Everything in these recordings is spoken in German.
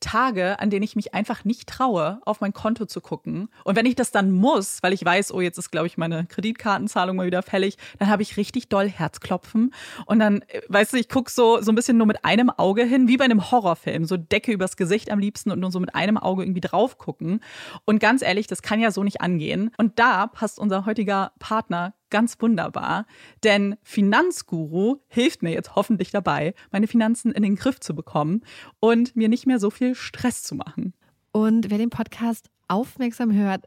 Tage, an denen ich mich einfach nicht traue, auf mein Konto zu gucken. Und wenn ich das dann muss, weil ich weiß, oh, jetzt ist, glaube ich, meine Kreditkartenzahlung mal wieder fällig, dann habe ich richtig doll Herzklopfen. Und dann, äh, weißt du, ich gucke so, so ein bisschen nur mit einem Auge hin, wie bei einem Horrorfilm. So Decke übers Gesicht am liebsten und nur so mit einem Auge irgendwie drauf gucken. Und ganz ehrlich, das kann ja so nicht angehen. Und da passt unser heutiger Partner ganz wunderbar, denn Finanzguru hilft mir jetzt hoffentlich dabei, meine Finanzen in den Griff zu bekommen und mir nicht mehr so viel Stress zu machen. Und wer den Podcast aufmerksam hört,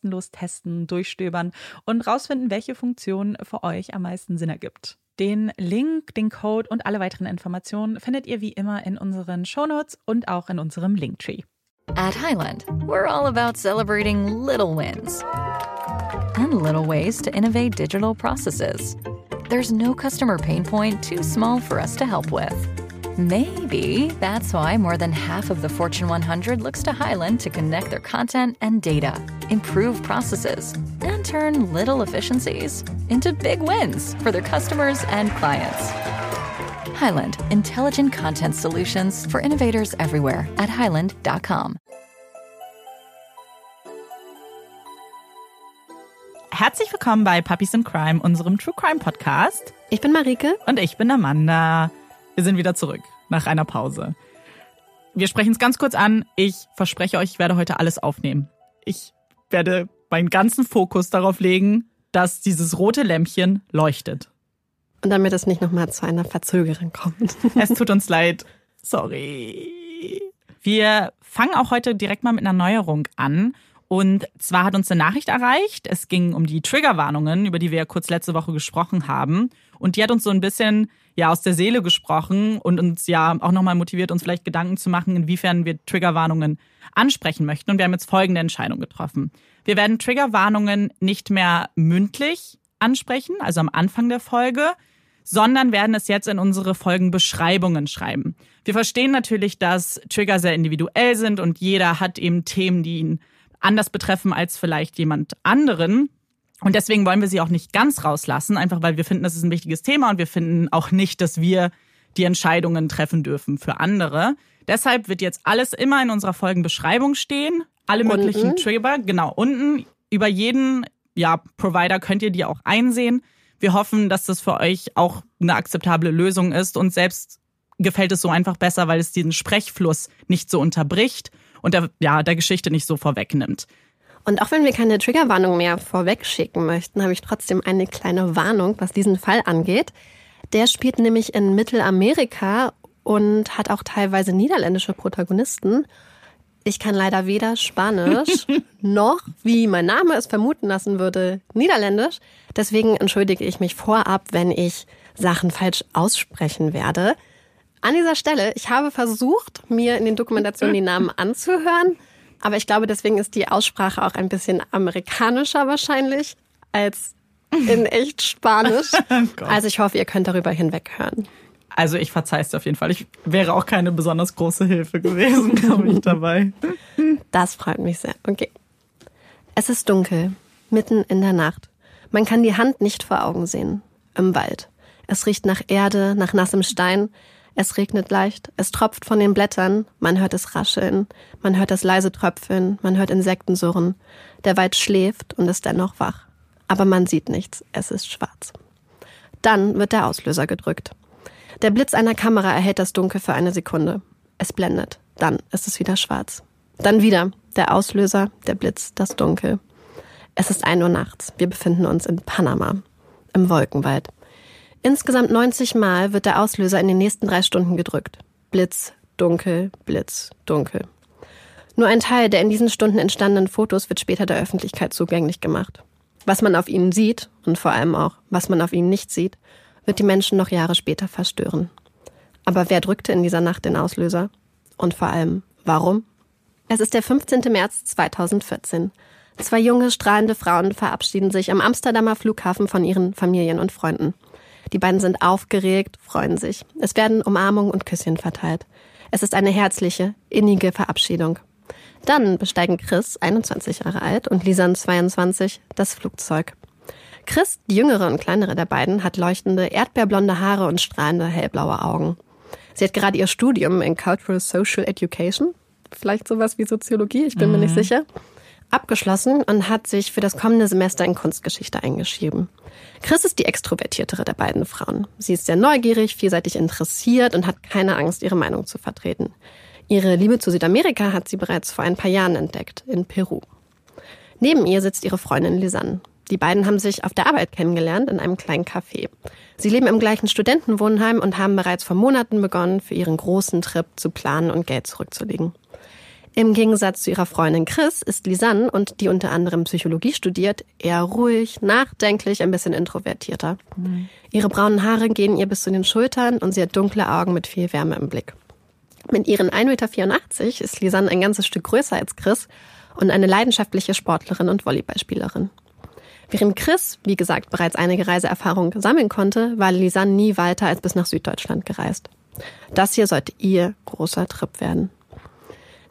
kostenlos testen, durchstöbern und rausfinden, welche Funktion für euch am meisten Sinn ergibt. Den Link, den Code und alle weiteren Informationen findet ihr wie immer in unseren Shownotes und auch in unserem Linktree. At Highland, we're all about celebrating little wins and little ways to innovate digital processes. There's no customer pain point too small for us to help with. Maybe that's why more than half of the Fortune 100 looks to Highland to connect their content and data, improve processes, and turn little efficiencies into big wins for their customers and clients. Highland, intelligent content solutions for innovators everywhere at highland.com. Herzlich willkommen bei Puppies in Crime, unserem True Crime Podcast. Ich bin Marike. Und ich bin Amanda. Wir sind wieder zurück nach einer Pause. Wir sprechen es ganz kurz an. Ich verspreche euch, ich werde heute alles aufnehmen. Ich werde meinen ganzen Fokus darauf legen, dass dieses rote Lämpchen leuchtet. Und damit es nicht nochmal zu einer Verzögerung kommt. es tut uns leid. Sorry. Wir fangen auch heute direkt mal mit einer Neuerung an. Und zwar hat uns eine Nachricht erreicht. Es ging um die Triggerwarnungen, über die wir ja kurz letzte Woche gesprochen haben. Und die hat uns so ein bisschen ja aus der Seele gesprochen und uns ja auch nochmal motiviert, uns vielleicht Gedanken zu machen, inwiefern wir Triggerwarnungen ansprechen möchten. Und wir haben jetzt folgende Entscheidung getroffen. Wir werden Triggerwarnungen nicht mehr mündlich ansprechen, also am Anfang der Folge, sondern werden es jetzt in unsere Folgenbeschreibungen schreiben. Wir verstehen natürlich, dass Trigger sehr individuell sind und jeder hat eben Themen, die ihn anders betreffen als vielleicht jemand anderen. Und deswegen wollen wir sie auch nicht ganz rauslassen, einfach weil wir finden, das ist ein wichtiges Thema und wir finden auch nicht, dass wir die Entscheidungen treffen dürfen für andere. Deshalb wird jetzt alles immer in unserer Folgenbeschreibung stehen. Alle Unten. möglichen Trigger, genau, unten. Über jeden ja, Provider könnt ihr die auch einsehen. Wir hoffen, dass das für euch auch eine akzeptable Lösung ist. Und selbst gefällt es so einfach besser, weil es diesen Sprechfluss nicht so unterbricht und der, ja, der Geschichte nicht so vorwegnimmt. Und auch wenn wir keine Triggerwarnung mehr vorweg schicken möchten, habe ich trotzdem eine kleine Warnung, was diesen Fall angeht. Der spielt nämlich in Mittelamerika und hat auch teilweise niederländische Protagonisten. Ich kann leider weder Spanisch noch, wie mein Name es vermuten lassen würde, Niederländisch. Deswegen entschuldige ich mich vorab, wenn ich Sachen falsch aussprechen werde. An dieser Stelle, ich habe versucht, mir in den Dokumentationen die Namen anzuhören, aber ich glaube, deswegen ist die Aussprache auch ein bisschen amerikanischer wahrscheinlich als in echt Spanisch. also ich hoffe, ihr könnt darüber hinweghören. Also ich verzeih's dir auf jeden Fall. Ich wäre auch keine besonders große Hilfe gewesen, glaube ich, dabei. Das freut mich sehr. Okay. Es ist dunkel, mitten in der Nacht. Man kann die Hand nicht vor Augen sehen. Im Wald. Es riecht nach Erde, nach nassem Stein. Es regnet leicht, es tropft von den Blättern, man hört es rascheln, man hört das leise Tröpfeln, man hört Insekten surren. Der Wald schläft und ist dennoch wach. Aber man sieht nichts, es ist schwarz. Dann wird der Auslöser gedrückt. Der Blitz einer Kamera erhält das Dunkel für eine Sekunde. Es blendet. Dann ist es wieder schwarz. Dann wieder der Auslöser, der Blitz, das Dunkel. Es ist ein Uhr nachts. Wir befinden uns in Panama, im Wolkenwald. Insgesamt 90 Mal wird der Auslöser in den nächsten drei Stunden gedrückt. Blitz, dunkel, Blitz, dunkel. Nur ein Teil der in diesen Stunden entstandenen Fotos wird später der Öffentlichkeit zugänglich gemacht. Was man auf ihnen sieht und vor allem auch, was man auf ihnen nicht sieht, wird die Menschen noch Jahre später verstören. Aber wer drückte in dieser Nacht den Auslöser? Und vor allem, warum? Es ist der 15. März 2014. Zwei junge, strahlende Frauen verabschieden sich am Amsterdamer Flughafen von ihren Familien und Freunden. Die beiden sind aufgeregt, freuen sich. Es werden Umarmungen und Küsschen verteilt. Es ist eine herzliche, innige Verabschiedung. Dann besteigen Chris, 21 Jahre alt, und Lisan, 22, das Flugzeug. Chris, die jüngere und kleinere der beiden, hat leuchtende, erdbeerblonde Haare und strahlende, hellblaue Augen. Sie hat gerade ihr Studium in Cultural Social Education, vielleicht sowas wie Soziologie, ich bin mhm. mir nicht sicher, abgeschlossen und hat sich für das kommende Semester in Kunstgeschichte eingeschrieben. Chris ist die extrovertiertere der beiden Frauen. Sie ist sehr neugierig, vielseitig interessiert und hat keine Angst, ihre Meinung zu vertreten. Ihre Liebe zu Südamerika hat sie bereits vor ein paar Jahren entdeckt, in Peru. Neben ihr sitzt ihre Freundin Lisanne. Die beiden haben sich auf der Arbeit kennengelernt in einem kleinen Café. Sie leben im gleichen Studentenwohnheim und haben bereits vor Monaten begonnen, für ihren großen Trip zu planen und Geld zurückzulegen. Im Gegensatz zu ihrer Freundin Chris ist Lisanne, und die unter anderem Psychologie studiert, eher ruhig, nachdenklich, ein bisschen introvertierter. Mhm. Ihre braunen Haare gehen ihr bis zu den Schultern und sie hat dunkle Augen mit viel Wärme im Blick. Mit ihren 1,84 Meter ist Lisanne ein ganzes Stück größer als Chris und eine leidenschaftliche Sportlerin und Volleyballspielerin. Während Chris, wie gesagt, bereits einige Reiseerfahrung sammeln konnte, war Lisanne nie weiter als bis nach Süddeutschland gereist. Das hier sollte ihr großer Trip werden.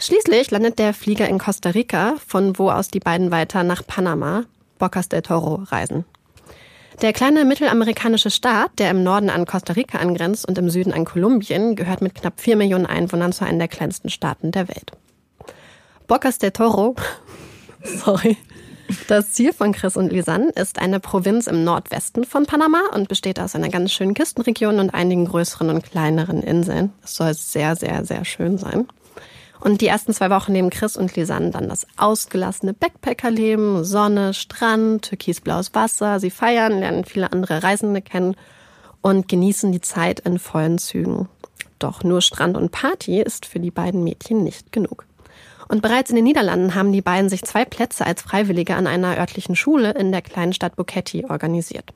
Schließlich landet der Flieger in Costa Rica, von wo aus die beiden weiter nach Panama, Bocas del Toro, reisen. Der kleine mittelamerikanische Staat, der im Norden an Costa Rica angrenzt und im Süden an Kolumbien, gehört mit knapp vier Millionen Einwohnern zu einem der kleinsten Staaten der Welt. Bocas del Toro, sorry, das Ziel von Chris und Lisanne ist eine Provinz im Nordwesten von Panama und besteht aus einer ganz schönen Küstenregion und einigen größeren und kleineren Inseln. Es soll sehr, sehr, sehr schön sein. Und die ersten zwei Wochen nehmen Chris und Lisanne dann das ausgelassene Backpackerleben, Sonne, Strand, türkisblaues Wasser. Sie feiern, lernen viele andere Reisende kennen und genießen die Zeit in vollen Zügen. Doch nur Strand und Party ist für die beiden Mädchen nicht genug. Und bereits in den Niederlanden haben die beiden sich zwei Plätze als Freiwillige an einer örtlichen Schule in der kleinen Stadt Buketti organisiert.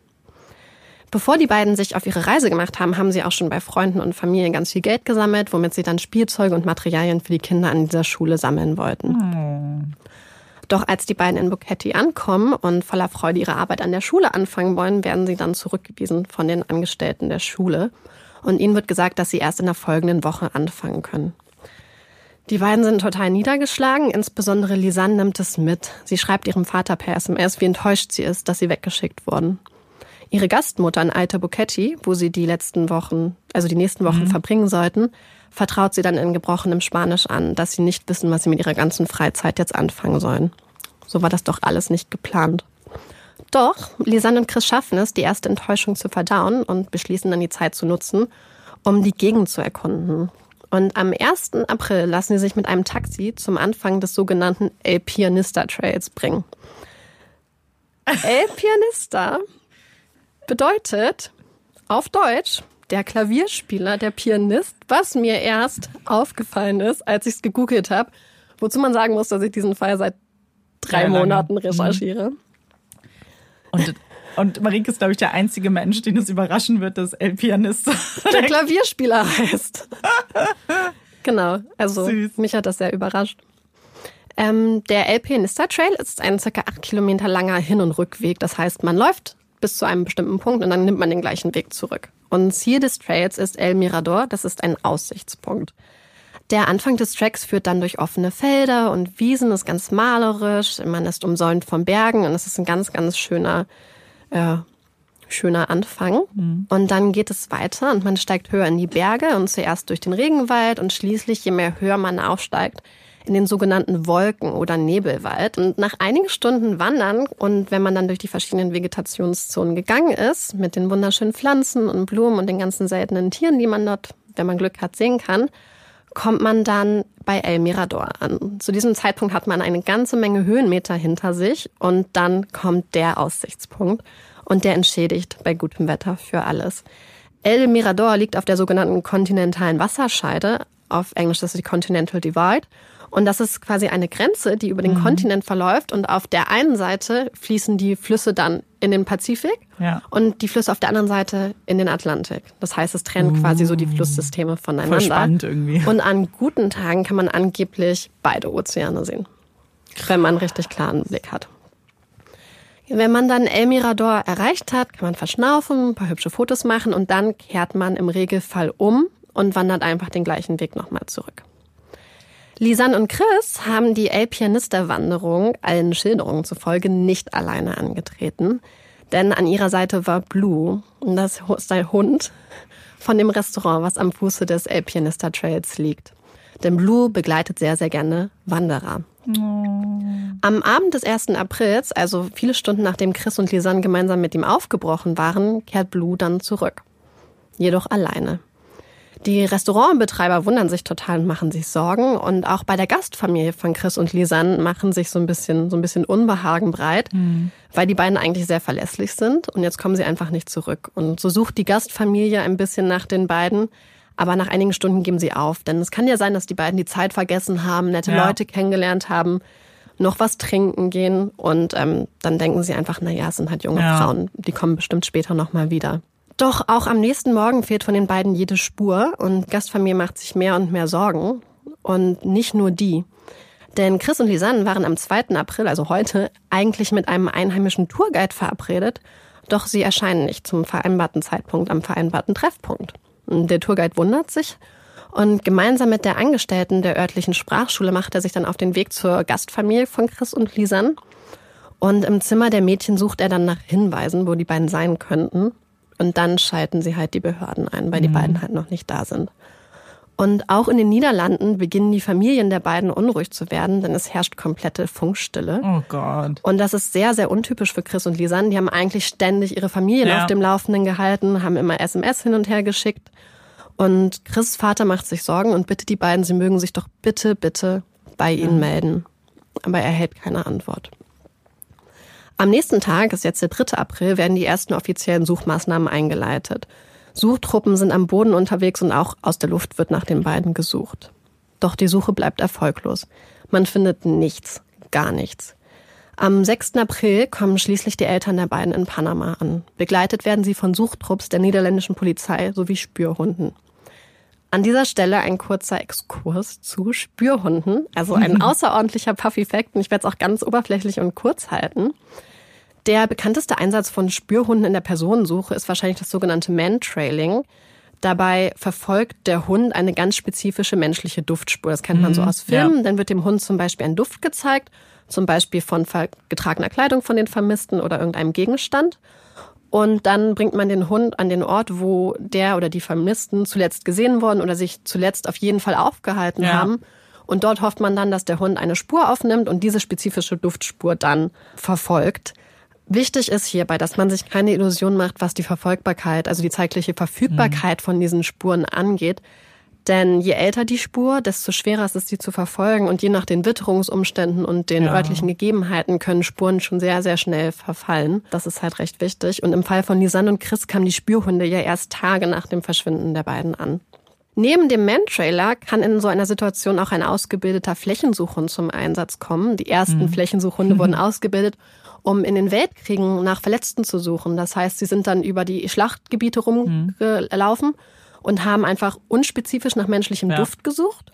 Bevor die beiden sich auf ihre Reise gemacht haben, haben sie auch schon bei Freunden und Familie ganz viel Geld gesammelt, womit sie dann Spielzeuge und Materialien für die Kinder an dieser Schule sammeln wollten. Oh. Doch als die beiden in Buketti ankommen und voller Freude ihre Arbeit an der Schule anfangen wollen, werden sie dann zurückgewiesen von den Angestellten der Schule. Und ihnen wird gesagt, dass sie erst in der folgenden Woche anfangen können. Die beiden sind total niedergeschlagen, insbesondere Lisanne nimmt es mit. Sie schreibt ihrem Vater per SMS, wie enttäuscht sie ist, dass sie weggeschickt wurden. Ihre Gastmutter in Alta Bucchetti, wo sie die letzten Wochen, also die nächsten Wochen mhm. verbringen sollten, vertraut sie dann in gebrochenem Spanisch an, dass sie nicht wissen, was sie mit ihrer ganzen Freizeit jetzt anfangen sollen. So war das doch alles nicht geplant. Doch, Lisanne und Chris schaffen es, die erste Enttäuschung zu verdauen und beschließen dann die Zeit zu nutzen, um die Gegend zu erkunden. Und am 1. April lassen sie sich mit einem Taxi zum Anfang des sogenannten El Pianista Trails bringen. El Pianista bedeutet auf Deutsch der Klavierspieler, der Pianist, was mir erst aufgefallen ist, als ich es gegoogelt habe. Wozu man sagen muss, dass ich diesen Fall seit drei Monaten recherchiere. Und und Marike ist, glaube ich, der einzige Mensch, den es überraschen wird, dass El Pianist der Klavierspieler heißt. genau, also Süß. mich hat das sehr überrascht. Ähm, der El Pianista Trail ist ein circa acht Kilometer langer Hin- und Rückweg. Das heißt, man läuft bis zu einem bestimmten Punkt und dann nimmt man den gleichen Weg zurück. Und Ziel des Trails ist El Mirador, das ist ein Aussichtspunkt. Der Anfang des Tracks führt dann durch offene Felder und Wiesen, ist ganz malerisch. Man ist umsäumt von Bergen und es ist ein ganz, ganz schöner äh, schöner Anfang. Mhm. Und dann geht es weiter und man steigt höher in die Berge und zuerst durch den Regenwald und schließlich, je mehr höher man aufsteigt, in den sogenannten Wolken- oder Nebelwald. Und nach einigen Stunden Wandern und wenn man dann durch die verschiedenen Vegetationszonen gegangen ist, mit den wunderschönen Pflanzen und Blumen und den ganzen seltenen Tieren, die man dort, wenn man Glück hat, sehen kann, kommt man dann bei El Mirador an. Zu diesem Zeitpunkt hat man eine ganze Menge Höhenmeter hinter sich und dann kommt der Aussichtspunkt und der entschädigt bei gutem Wetter für alles. El Mirador liegt auf der sogenannten kontinentalen Wasserscheide, auf Englisch das ist die Continental Divide. Und das ist quasi eine Grenze, die über den mhm. Kontinent verläuft. Und auf der einen Seite fließen die Flüsse dann in den Pazifik ja. und die Flüsse auf der anderen Seite in den Atlantik. Das heißt, es trennt uh, quasi so die Flusssysteme voneinander. Voll spannend irgendwie. Und an guten Tagen kann man angeblich beide Ozeane sehen. Wenn man einen richtig klaren Blick hat. Wenn man dann El Mirador erreicht hat, kann man verschnaufen, ein paar hübsche Fotos machen und dann kehrt man im Regelfall um und wandert einfach den gleichen Weg nochmal zurück. Lisanne und Chris haben die El Pianista-Wanderung allen Schilderungen zufolge nicht alleine angetreten, denn an ihrer Seite war Blue, das ist ein Hund von dem Restaurant, was am Fuße des El Pianista Trails liegt. Denn Blue begleitet sehr, sehr gerne Wanderer. Am Abend des 1. Aprils, also viele Stunden nachdem Chris und Lisanne gemeinsam mit ihm aufgebrochen waren, kehrt Blue dann zurück. Jedoch alleine. Die Restaurantbetreiber wundern sich total und machen sich Sorgen. Und auch bei der Gastfamilie von Chris und Lisanne machen sich so ein bisschen, so ein bisschen Unbehagen breit, mhm. weil die beiden eigentlich sehr verlässlich sind. Und jetzt kommen sie einfach nicht zurück. Und so sucht die Gastfamilie ein bisschen nach den beiden. Aber nach einigen Stunden geben sie auf. Denn es kann ja sein, dass die beiden die Zeit vergessen haben, nette ja. Leute kennengelernt haben, noch was trinken gehen. Und ähm, dann denken sie einfach, na ja, es sind halt junge ja. Frauen. Die kommen bestimmt später nochmal wieder. Doch auch am nächsten Morgen fehlt von den beiden jede Spur und Gastfamilie macht sich mehr und mehr Sorgen. Und nicht nur die. Denn Chris und Lisanne waren am 2. April, also heute, eigentlich mit einem einheimischen Tourguide verabredet. Doch sie erscheinen nicht zum vereinbarten Zeitpunkt am vereinbarten Treffpunkt. Der Tourguide wundert sich und gemeinsam mit der Angestellten der örtlichen Sprachschule macht er sich dann auf den Weg zur Gastfamilie von Chris und Lisan. Und im Zimmer der Mädchen sucht er dann nach Hinweisen, wo die beiden sein könnten. Und dann schalten sie halt die Behörden ein, weil die mhm. beiden halt noch nicht da sind. Und auch in den Niederlanden beginnen die Familien der beiden unruhig zu werden, denn es herrscht komplette Funkstille. Oh Gott. Und das ist sehr, sehr untypisch für Chris und Lisanne. Die haben eigentlich ständig ihre Familien ja. auf dem Laufenden gehalten, haben immer SMS hin und her geschickt. Und Chris Vater macht sich Sorgen und bittet die beiden, sie mögen sich doch bitte, bitte bei ihnen melden. Aber er hält keine Antwort. Am nächsten Tag, ist jetzt der 3. April, werden die ersten offiziellen Suchmaßnahmen eingeleitet. Suchtruppen sind am Boden unterwegs und auch aus der Luft wird nach den beiden gesucht. Doch die Suche bleibt erfolglos. Man findet nichts, gar nichts. Am 6. April kommen schließlich die Eltern der beiden in Panama an. Begleitet werden sie von Suchtrupps der niederländischen Polizei sowie Spürhunden. An dieser Stelle ein kurzer Exkurs zu Spürhunden, also ein außerordentlicher Puffy-Fact und ich werde es auch ganz oberflächlich und kurz halten. Der bekannteste Einsatz von Spürhunden in der Personensuche ist wahrscheinlich das sogenannte Man-Trailing. Dabei verfolgt der Hund eine ganz spezifische menschliche Duftspur. Das kennt man so aus Filmen. ja. Dann wird dem Hund zum Beispiel ein Duft gezeigt, zum Beispiel von getragener Kleidung von den Vermissten oder irgendeinem Gegenstand. Und dann bringt man den Hund an den Ort, wo der oder die Vermissten zuletzt gesehen wurden oder sich zuletzt auf jeden Fall aufgehalten Ja. haben. Und dort hofft man dann, dass der Hund eine Spur aufnimmt und diese spezifische Duftspur dann verfolgt. Wichtig ist hierbei, dass man sich keine Illusion macht, was die Verfolgbarkeit, also die zeitliche Verfügbarkeit von diesen Spuren angeht. Denn je älter die Spur, desto schwerer ist es, sie zu verfolgen. Und je nach den Witterungsumständen und den Ja. örtlichen Gegebenheiten können Spuren schon sehr, sehr schnell verfallen. Das ist halt recht wichtig. Und im Fall von Lisanne und Chris kamen die Spürhunde ja erst Tage nach dem Verschwinden der beiden an. Neben dem Man-Trailer kann in so einer Situation auch ein ausgebildeter Flächensuchhund zum Einsatz kommen. Die ersten Flächensuchhunde wurden ausgebildet, um in den Weltkriegen nach Verletzten zu suchen. Das heißt, sie sind dann über die Schlachtgebiete rumgelaufen und haben einfach unspezifisch nach menschlichem Ja. Duft gesucht.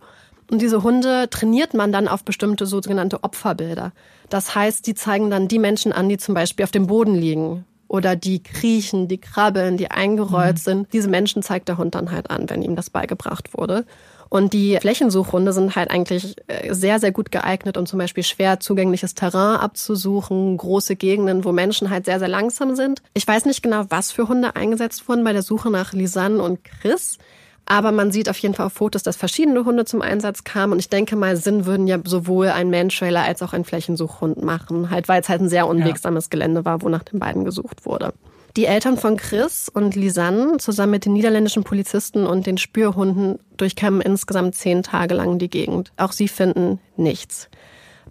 Und diese Hunde trainiert man dann auf bestimmte sogenannte Opferbilder. Das heißt, die zeigen dann die Menschen an, die zum Beispiel auf dem Boden liegen oder die kriechen, die krabbeln, die eingerollt sind. Diese Menschen zeigt der Hund dann halt an, wenn ihm das beigebracht wurde. Und die Flächensuchhunde sind halt eigentlich äh, sehr, sehr gut geeignet, um zum Beispiel schwer zugängliches Terrain abzusuchen, große Gegenden, wo Menschen halt sehr, sehr langsam sind. Ich weiß nicht genau, was für Hunde eingesetzt wurden bei der Suche nach Lisanne und Chris. Aber man sieht auf jeden Fall auf Fotos, dass verschiedene Hunde zum Einsatz kamen. Und ich denke mal, Sinn würden ja sowohl ein Man-Trailer als auch ein Flächensuchhund machen. Halt, weil es halt ein sehr unwegsames Gelände war, wo nach den beiden gesucht wurde. Die Eltern von Chris und Lisanne zusammen mit den niederländischen Polizisten und den Spürhunden durchkämmen insgesamt zehn Tage lang die Gegend. Auch sie finden nichts.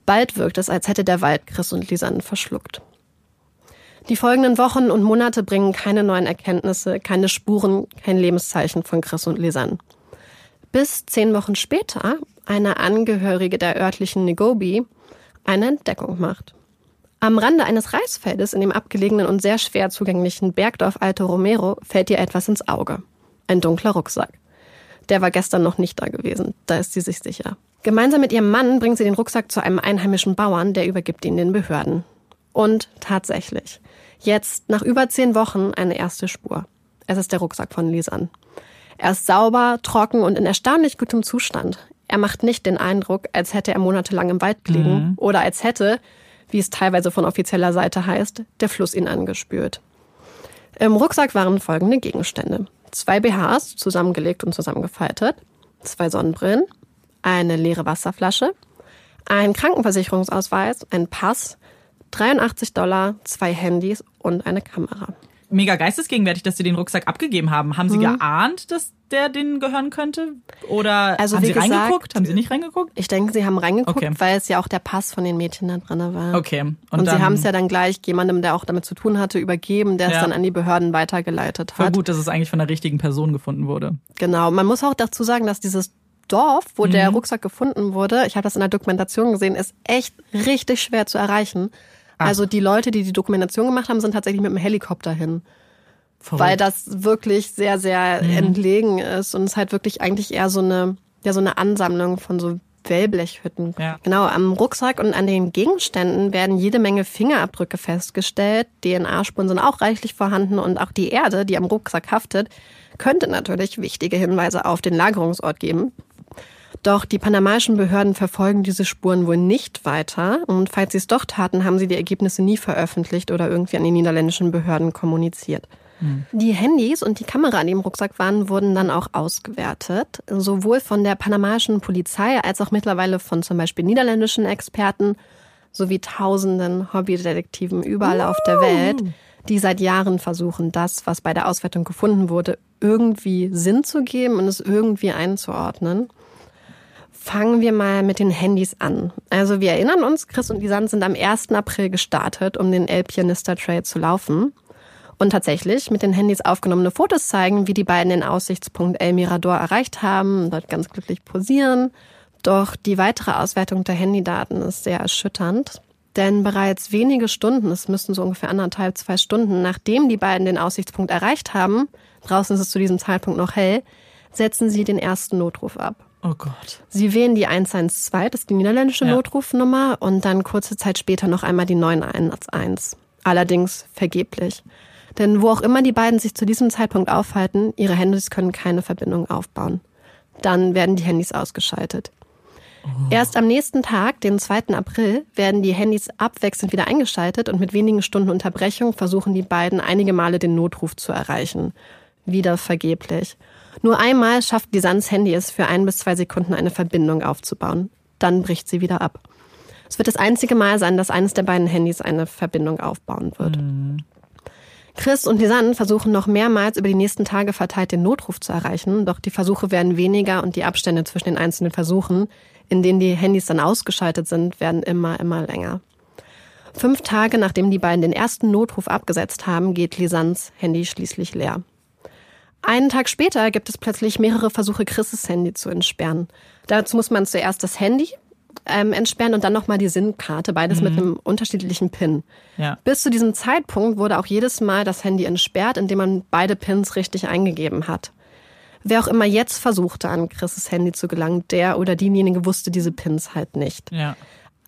Bald wirkt es, als hätte der Wald Chris und Lisanne verschluckt. Die folgenden Wochen und Monate bringen keine neuen Erkenntnisse, keine Spuren, kein Lebenszeichen von Chris und Lisanne. Bis zehn Wochen später eine Angehörige der örtlichen Negobi eine Entdeckung macht. Am Rande eines Reisfeldes in dem abgelegenen und sehr schwer zugänglichen Bergdorf Alto Romero fällt ihr etwas ins Auge. Ein dunkler Rucksack. Der war gestern noch nicht da gewesen, da ist sie sich sicher. Gemeinsam mit ihrem Mann bringt sie den Rucksack zu einem einheimischen Bauern, der übergibt ihn den Behörden. Und tatsächlich, jetzt nach über zehn Wochen eine erste Spur. Es ist der Rucksack von Lisan. Er ist sauber, trocken und in erstaunlich gutem Zustand. Er macht nicht den Eindruck, als hätte er monatelang im Wald gelegen oder als hätte, wie es teilweise von offizieller Seite heißt, der Fluss ihn angespült. Im Rucksack waren folgende Gegenstände. Zwei BHs, zusammengelegt und zusammengefaltet, zwei Sonnenbrillen, eine leere Wasserflasche, ein Krankenversicherungsausweis, ein Pass, 83 Dollar, zwei Handys und eine Kamera. Mega geistesgegenwärtig, dass sie den Rucksack abgegeben haben. Haben sie geahnt, dass der denen gehören könnte? Oder Mhm. Also, haben sie gesagt, reingeguckt? Haben sie nicht reingeguckt? Ich denke, sie haben reingeguckt, Okay. weil es ja auch der Pass von den Mädchen da drin war. Okay. Und, Und, sie dann, haben es ja dann gleich jemandem, der auch damit zu tun hatte, übergeben, der es Ja. dann an die Behörden weitergeleitet Voll hat. gut, dass es eigentlich von der richtigen Person gefunden wurde. Genau. Man muss auch dazu sagen, dass dieses Dorf, wo Mhm. der Rucksack gefunden wurde, ich habe das in der Dokumentation gesehen, ist echt richtig schwer zu erreichen. Also die Leute, die die Dokumentation gemacht haben, sind tatsächlich mit dem Helikopter hin. Verrückt. weil das wirklich sehr, sehr Mhm. entlegen ist und es halt wirklich eigentlich eher so eine, ja, so eine Ansammlung von so Wellblechhütten. Ja. Genau, am Rucksack und an den Gegenständen werden jede Menge Fingerabdrücke festgestellt. DNA-Spuren sind auch reichlich vorhanden und auch die Erde, die am Rucksack haftet, könnte natürlich wichtige Hinweise auf den Lagerungsort geben. Doch die panamaischen Behörden verfolgen diese Spuren wohl nicht weiter. Und falls sie es doch taten, haben sie die Ergebnisse nie veröffentlicht oder irgendwie an die niederländischen Behörden kommuniziert. Die Handys und die Kamera, die im Rucksack waren, wurden dann auch ausgewertet. Sowohl von der panamaischen Polizei als auch mittlerweile von zum Beispiel niederländischen Experten sowie tausenden Hobbydetektiven überall auf der Welt, die seit Jahren versuchen, das, was bei der Auswertung gefunden wurde, irgendwie Sinn zu geben und es irgendwie einzuordnen. Fangen wir mal mit den Handys an. Also wir erinnern uns, Chris und Lisanne sind am 1. April gestartet, um den El Pianista Trail zu laufen. Und tatsächlich mit den Handys aufgenommene Fotos zeigen, wie die beiden den Aussichtspunkt El Mirador erreicht haben, dort ganz glücklich posieren. Doch die weitere Auswertung der Handydaten ist sehr erschütternd. Denn bereits wenige Stunden, es müssten so ungefähr anderthalb, zwei Stunden, nachdem die beiden den Aussichtspunkt erreicht haben, draußen ist es zu diesem Zeitpunkt noch hell, setzen sie den ersten Notruf ab. Oh Gott. Sie wählen die 112, das ist die niederländische Ja. Notrufnummer, und dann kurze Zeit später noch einmal die 911. Allerdings vergeblich. Denn wo auch immer die beiden sich zu diesem Zeitpunkt aufhalten, ihre Handys können keine Verbindung aufbauen. Dann werden die Handys ausgeschaltet. Erst am nächsten Tag, den 2. April, werden die Handys abwechselnd wieder eingeschaltet und mit wenigen Stunden Unterbrechung versuchen die beiden einige Male den Notruf zu erreichen. Wieder vergeblich. Nur einmal schafft Lisans Handy es für ein bis zwei Sekunden eine Verbindung aufzubauen. Dann bricht sie wieder ab. Es wird das einzige Mal sein, dass eines der beiden Handys eine Verbindung aufbauen wird. Chris und Lisanne versuchen noch mehrmals über die nächsten Tage verteilt den Notruf zu erreichen, doch die Versuche werden weniger und die Abstände zwischen den einzelnen Versuchen, in denen die Handys dann ausgeschaltet sind, werden immer, immer länger. Fünf Tage nachdem die beiden den ersten Notruf abgesetzt haben, geht Lisannes Handy schließlich leer. Einen Tag später gibt es plötzlich mehrere Versuche, Chris' Handy zu entsperren. Dazu muss man zuerst das Handy ähm, entsperren und dann nochmal die SIM-Karte, beides mit einem unterschiedlichen PIN. Ja. Bis zu diesem Zeitpunkt wurde auch jedes Mal das Handy entsperrt, indem man beide Pins richtig eingegeben hat. Wer auch immer jetzt versuchte, an Chris' Handy zu gelangen, der oder diejenige wusste diese Pins halt nicht. Ja.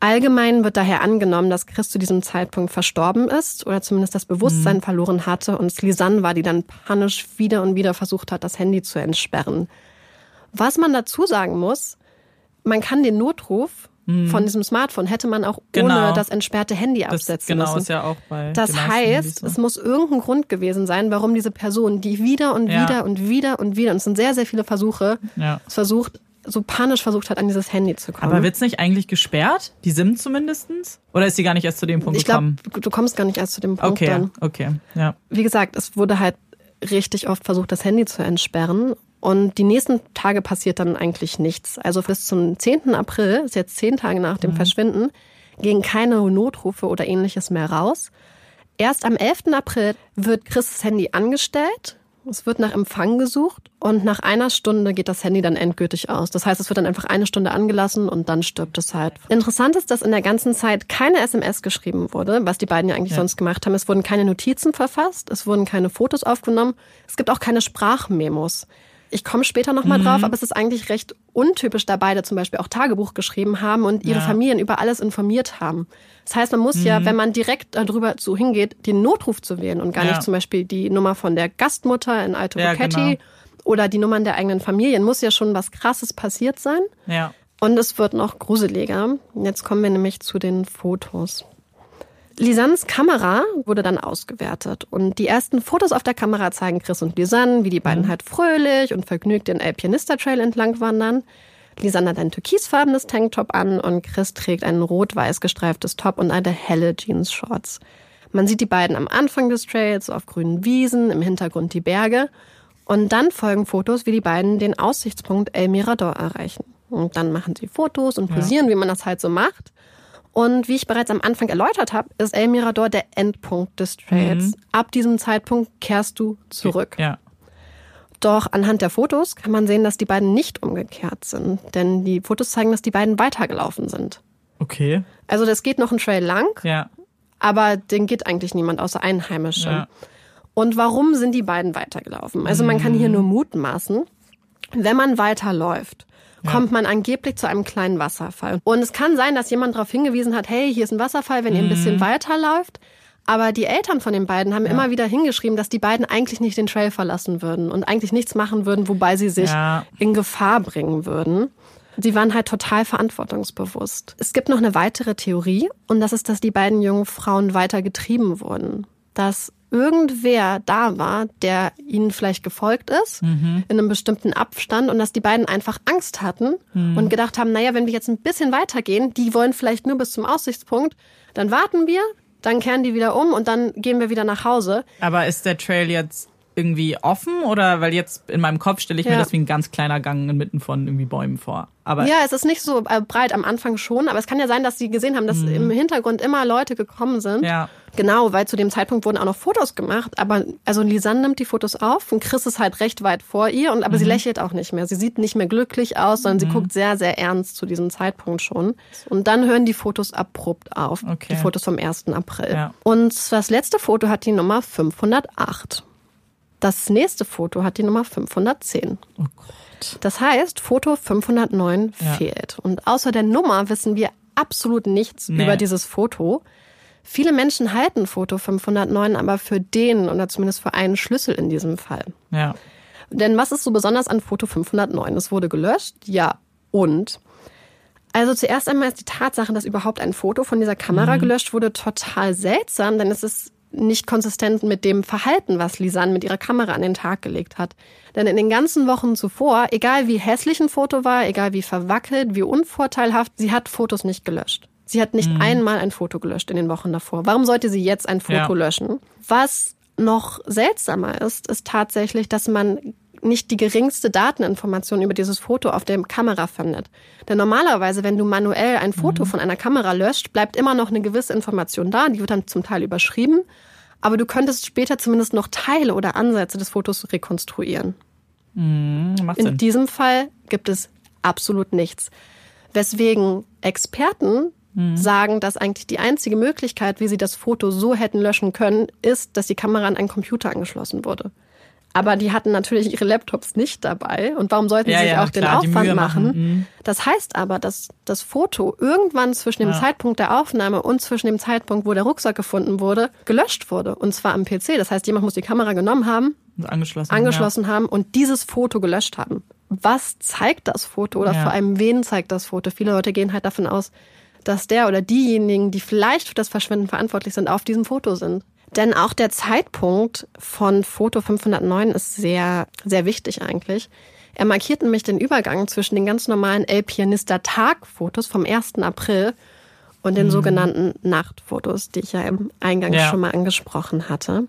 Allgemein wird daher angenommen, dass Chris zu diesem Zeitpunkt verstorben ist oder zumindest das Bewusstsein verloren hatte und es Lisanne war, die dann panisch wieder und wieder versucht hat, das Handy zu entsperren. Was man dazu sagen muss, man kann den Notruf von diesem Smartphone hätte man auch Genau. ohne das entsperrte Handy Das absetzen genau müssen. ist ja auch bei. Das heißt, so. es muss irgendein Grund gewesen sein, warum diese Person, die wieder und Ja. wieder und wieder und wieder, und es sind sehr, sehr viele Versuche, Ja. es versucht, so panisch versucht hat, an dieses Handy zu kommen. Aber wird's nicht eigentlich gesperrt? Die SIM zumindestens? Oder ist sie gar nicht erst zu dem Punkt ich glaube, gekommen? du kommst gar nicht erst zu dem Punkt Okay, dann. okay, ja. Wie gesagt, es wurde halt richtig oft versucht, das Handy zu entsperren. Und die nächsten Tage passiert dann eigentlich nichts. Also bis zum 10. April, ist jetzt zehn Tage nach Mhm. dem Verschwinden, gehen keine Notrufe oder ähnliches mehr raus. Erst am 11. April wird Chris' Handy angestellt. Es wird nach Empfang gesucht und nach einer Stunde geht das Handy dann endgültig aus. Das heißt, es wird dann einfach eine Stunde angelassen und dann stirbt es halt. Interessant ist, dass in der ganzen Zeit keine SMS geschrieben wurde, was die beiden ja eigentlich sonst gemacht haben. Es wurden keine Notizen verfasst, es wurden keine Fotos aufgenommen, es gibt auch keine Sprachmemos. Ich komme später nochmal Mhm. drauf, aber es ist eigentlich recht untypisch, da beide zum Beispiel auch Tagebuch geschrieben haben und ihre Ja. Familien über alles informiert haben. Das heißt, man muss Mhm. ja, wenn man direkt darüber so hingeht, den Notruf zu wählen und gar Ja. nicht zum Beispiel die Nummer von der Gastmutter in Alto Ja, genau. oder die Nummern der eigenen Familien, muss ja schon was Krasses passiert sein. Ja. Und es wird noch gruseliger. Jetzt kommen wir nämlich zu den Fotos. Lisannes Kamera wurde dann ausgewertet und die ersten Fotos auf der Kamera zeigen Chris und Lisanne, wie die beiden halt fröhlich und vergnügt den El Pianista Trail entlang wandern. Lisanne hat ein türkisfarbenes Tanktop an und Chris trägt ein rot-weiß gestreiftes Top und eine helle Jeans-Shorts. Man sieht die beiden am Anfang des Trails auf grünen Wiesen, im Hintergrund die Berge. Und dann folgen Fotos, wie die beiden den Aussichtspunkt El Mirador erreichen. Und dann machen sie Fotos und posieren, wie man das halt so macht. Und wie ich bereits am Anfang erläutert habe, ist El Mirador der Endpunkt des Trails. Ab diesem Zeitpunkt kehrst du zurück. Ja. Doch anhand der Fotos kann man sehen, dass die beiden nicht umgekehrt sind. Denn die Fotos zeigen, dass die beiden weitergelaufen sind. Okay. Also das geht noch einen Trail lang, Ja. aber den geht eigentlich niemand außer Einheimische. Ja. Und warum sind die beiden weitergelaufen? Also man kann hier nur mutmaßen. Wenn man weiterläuft, kommt man angeblich zu einem kleinen Wasserfall. Und es kann sein, dass jemand darauf hingewiesen hat, hey, hier ist ein Wasserfall, wenn ihr ein bisschen weiterläuft. Aber die Eltern von den beiden haben immer wieder hingeschrieben, dass die beiden eigentlich nicht den Trail verlassen würden und eigentlich nichts machen würden, wobei sie sich Ja. in Gefahr bringen würden. Sie waren halt total verantwortungsbewusst. Es gibt noch eine weitere Theorie und das ist, dass die beiden jungen Frauen weiter getrieben wurden. Dass irgendwer da war, der ihnen vielleicht gefolgt ist, in einem bestimmten Abstand und dass die beiden einfach Angst hatten und gedacht haben, naja, wenn wir jetzt ein bisschen weitergehen, die wollen vielleicht nur bis zum Aussichtspunkt, dann warten wir, dann kehren die wieder um und dann gehen wir wieder nach Hause. Aber ist der Trail jetzt irgendwie offen oder weil jetzt in meinem Kopf stelle ich mir Ja. das wie ein ganz kleiner Gang inmitten von irgendwie Bäumen vor. Aber Ja, es ist nicht so äh, breit am Anfang schon, aber es kann ja sein, dass sie gesehen haben, dass im Hintergrund immer Leute gekommen sind. Mhm. Ja. Genau, weil zu dem Zeitpunkt wurden auch noch Fotos gemacht, aber also Lisanne nimmt die Fotos auf und Chris ist halt recht weit vor ihr und aber Mhm. sie lächelt auch nicht mehr. Sie sieht nicht mehr glücklich aus, sondern sie guckt sehr sehr ernst zu diesem Zeitpunkt schon. Und dann hören die Fotos abrupt auf, Okay. die Fotos vom 1. April. Ja. Und das letzte Foto hat die Nummer 508. Das nächste Foto hat die Nummer 510. oh Gott. Das heißt, Foto 509 Ja. fehlt. Und außer der Nummer wissen wir absolut nichts Nee. über dieses Foto. Viele Menschen halten Foto 509 aber für den oder zumindest für einen Schlüssel in diesem Fall. Ja. Denn was ist so besonders an Foto 509? Es wurde gelöscht, ja, und. Also zuerst einmal ist die Tatsache, dass überhaupt ein Foto von dieser Kamera gelöscht wurde, total seltsam, denn es ist nicht konsistent mit dem Verhalten, was Lisanne mit ihrer Kamera an den Tag gelegt hat. Denn in den ganzen Wochen zuvor, egal wie hässlich ein Foto war, egal wie verwackelt, wie unvorteilhaft, sie hat Fotos nicht gelöscht. Sie hat nicht einmal ein Foto gelöscht in den Wochen davor. Warum sollte sie jetzt ein Foto Ja. löschen? Was noch seltsamer ist, ist tatsächlich, dass man nicht die geringste Dateninformation über dieses Foto auf der Kamera findet. Denn normalerweise, wenn du manuell ein Foto von einer Kamera löscht, bleibt immer noch eine gewisse Information da, die wird dann zum Teil überschrieben, aber du könntest später zumindest noch Teile oder Ansätze des Fotos rekonstruieren. Macht In Sinn. diesem Fall gibt es absolut nichts. Weswegen Experten sagen, dass eigentlich die einzige Möglichkeit, wie sie das Foto so hätten löschen können, ist, dass die Kamera an einen Computer angeschlossen wurde. Aber die hatten natürlich ihre Laptops nicht dabei. Und warum sollten Ja, sie sich ja, auch den klar, die Aufwand machen? machen. Mhm. Das heißt aber, dass das Foto irgendwann zwischen dem Ja. Zeitpunkt der Aufnahme und zwischen dem Zeitpunkt, wo der Rucksack gefunden wurde, gelöscht wurde. Und zwar am PC. Das heißt, jemand muss die Kamera genommen haben, Angeschlossen. angeschlossen haben und dieses Foto gelöscht haben. Was zeigt das Foto oder vor allem wen zeigt das Foto? Viele Leute gehen halt davon aus, dass der oder diejenigen, die vielleicht für das Verschwinden verantwortlich sind, auf diesem Foto sind. Denn auch der Zeitpunkt von Foto 509 ist sehr, sehr wichtig eigentlich. Er markiert nämlich den Übergang zwischen den ganz normalen El Pianista Tag-Fotos vom 1. April und den sogenannten Nachtfotos, die ich ja im Eingang Ja. schon mal angesprochen hatte.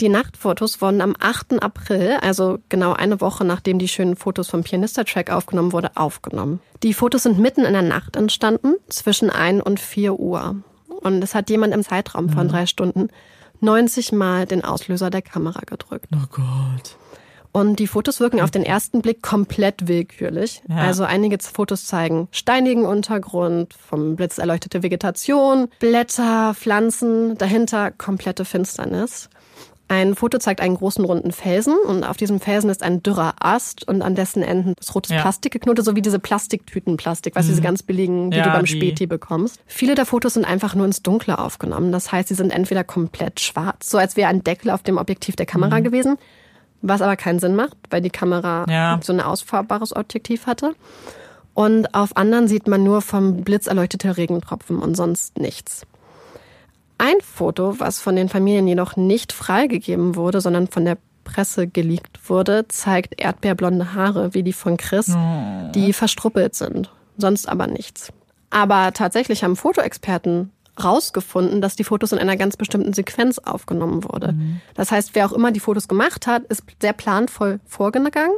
Die Nachtfotos wurden am 8. April, also genau eine Woche nachdem die schönen Fotos vom Pianista-Track aufgenommen wurde, aufgenommen. Die Fotos sind mitten in der Nacht entstanden, zwischen 1 und 4 Uhr. Und es hat jemand im Zeitraum von drei Stunden 90 Mal den Auslöser der Kamera gedrückt. Oh Gott. Und die Fotos wirken auf den ersten Blick komplett willkürlich. Ja. Also einige Fotos zeigen steinigen Untergrund, vom Blitz erleuchtete Vegetation, Blätter, Pflanzen, dahinter komplette Finsternis. Ein Foto zeigt einen großen runden Felsen und auf diesem Felsen ist ein dürrer Ast und an dessen Enden ist rotes Ja. Plastik geknotet, so wie diese Plastiktütenplastik, was diese ganz billigen, die Ja, du beim die- Späti bekommst. Viele der Fotos sind einfach nur ins Dunkle aufgenommen. Das heißt, sie sind entweder komplett schwarz, so als wäre ein Deckel auf dem Objektiv der Kamera gewesen, was aber keinen Sinn macht, weil die Kamera Ja. so ein ausfahrbares Objektiv hatte. Und auf anderen sieht man nur vom Blitz erleuchtete Regentropfen und sonst nichts. Ein Foto, was von den Familien jedoch nicht freigegeben wurde, sondern von der Presse geleakt wurde, zeigt erdbeerblonde Haare wie die von Chris, die verstruppelt sind. Sonst aber nichts. Aber tatsächlich haben Fotoexperten rausgefunden, dass die Fotos in einer ganz bestimmten Sequenz aufgenommen wurde. Das heißt, wer auch immer die Fotos gemacht hat, ist sehr planvoll vorgegangen.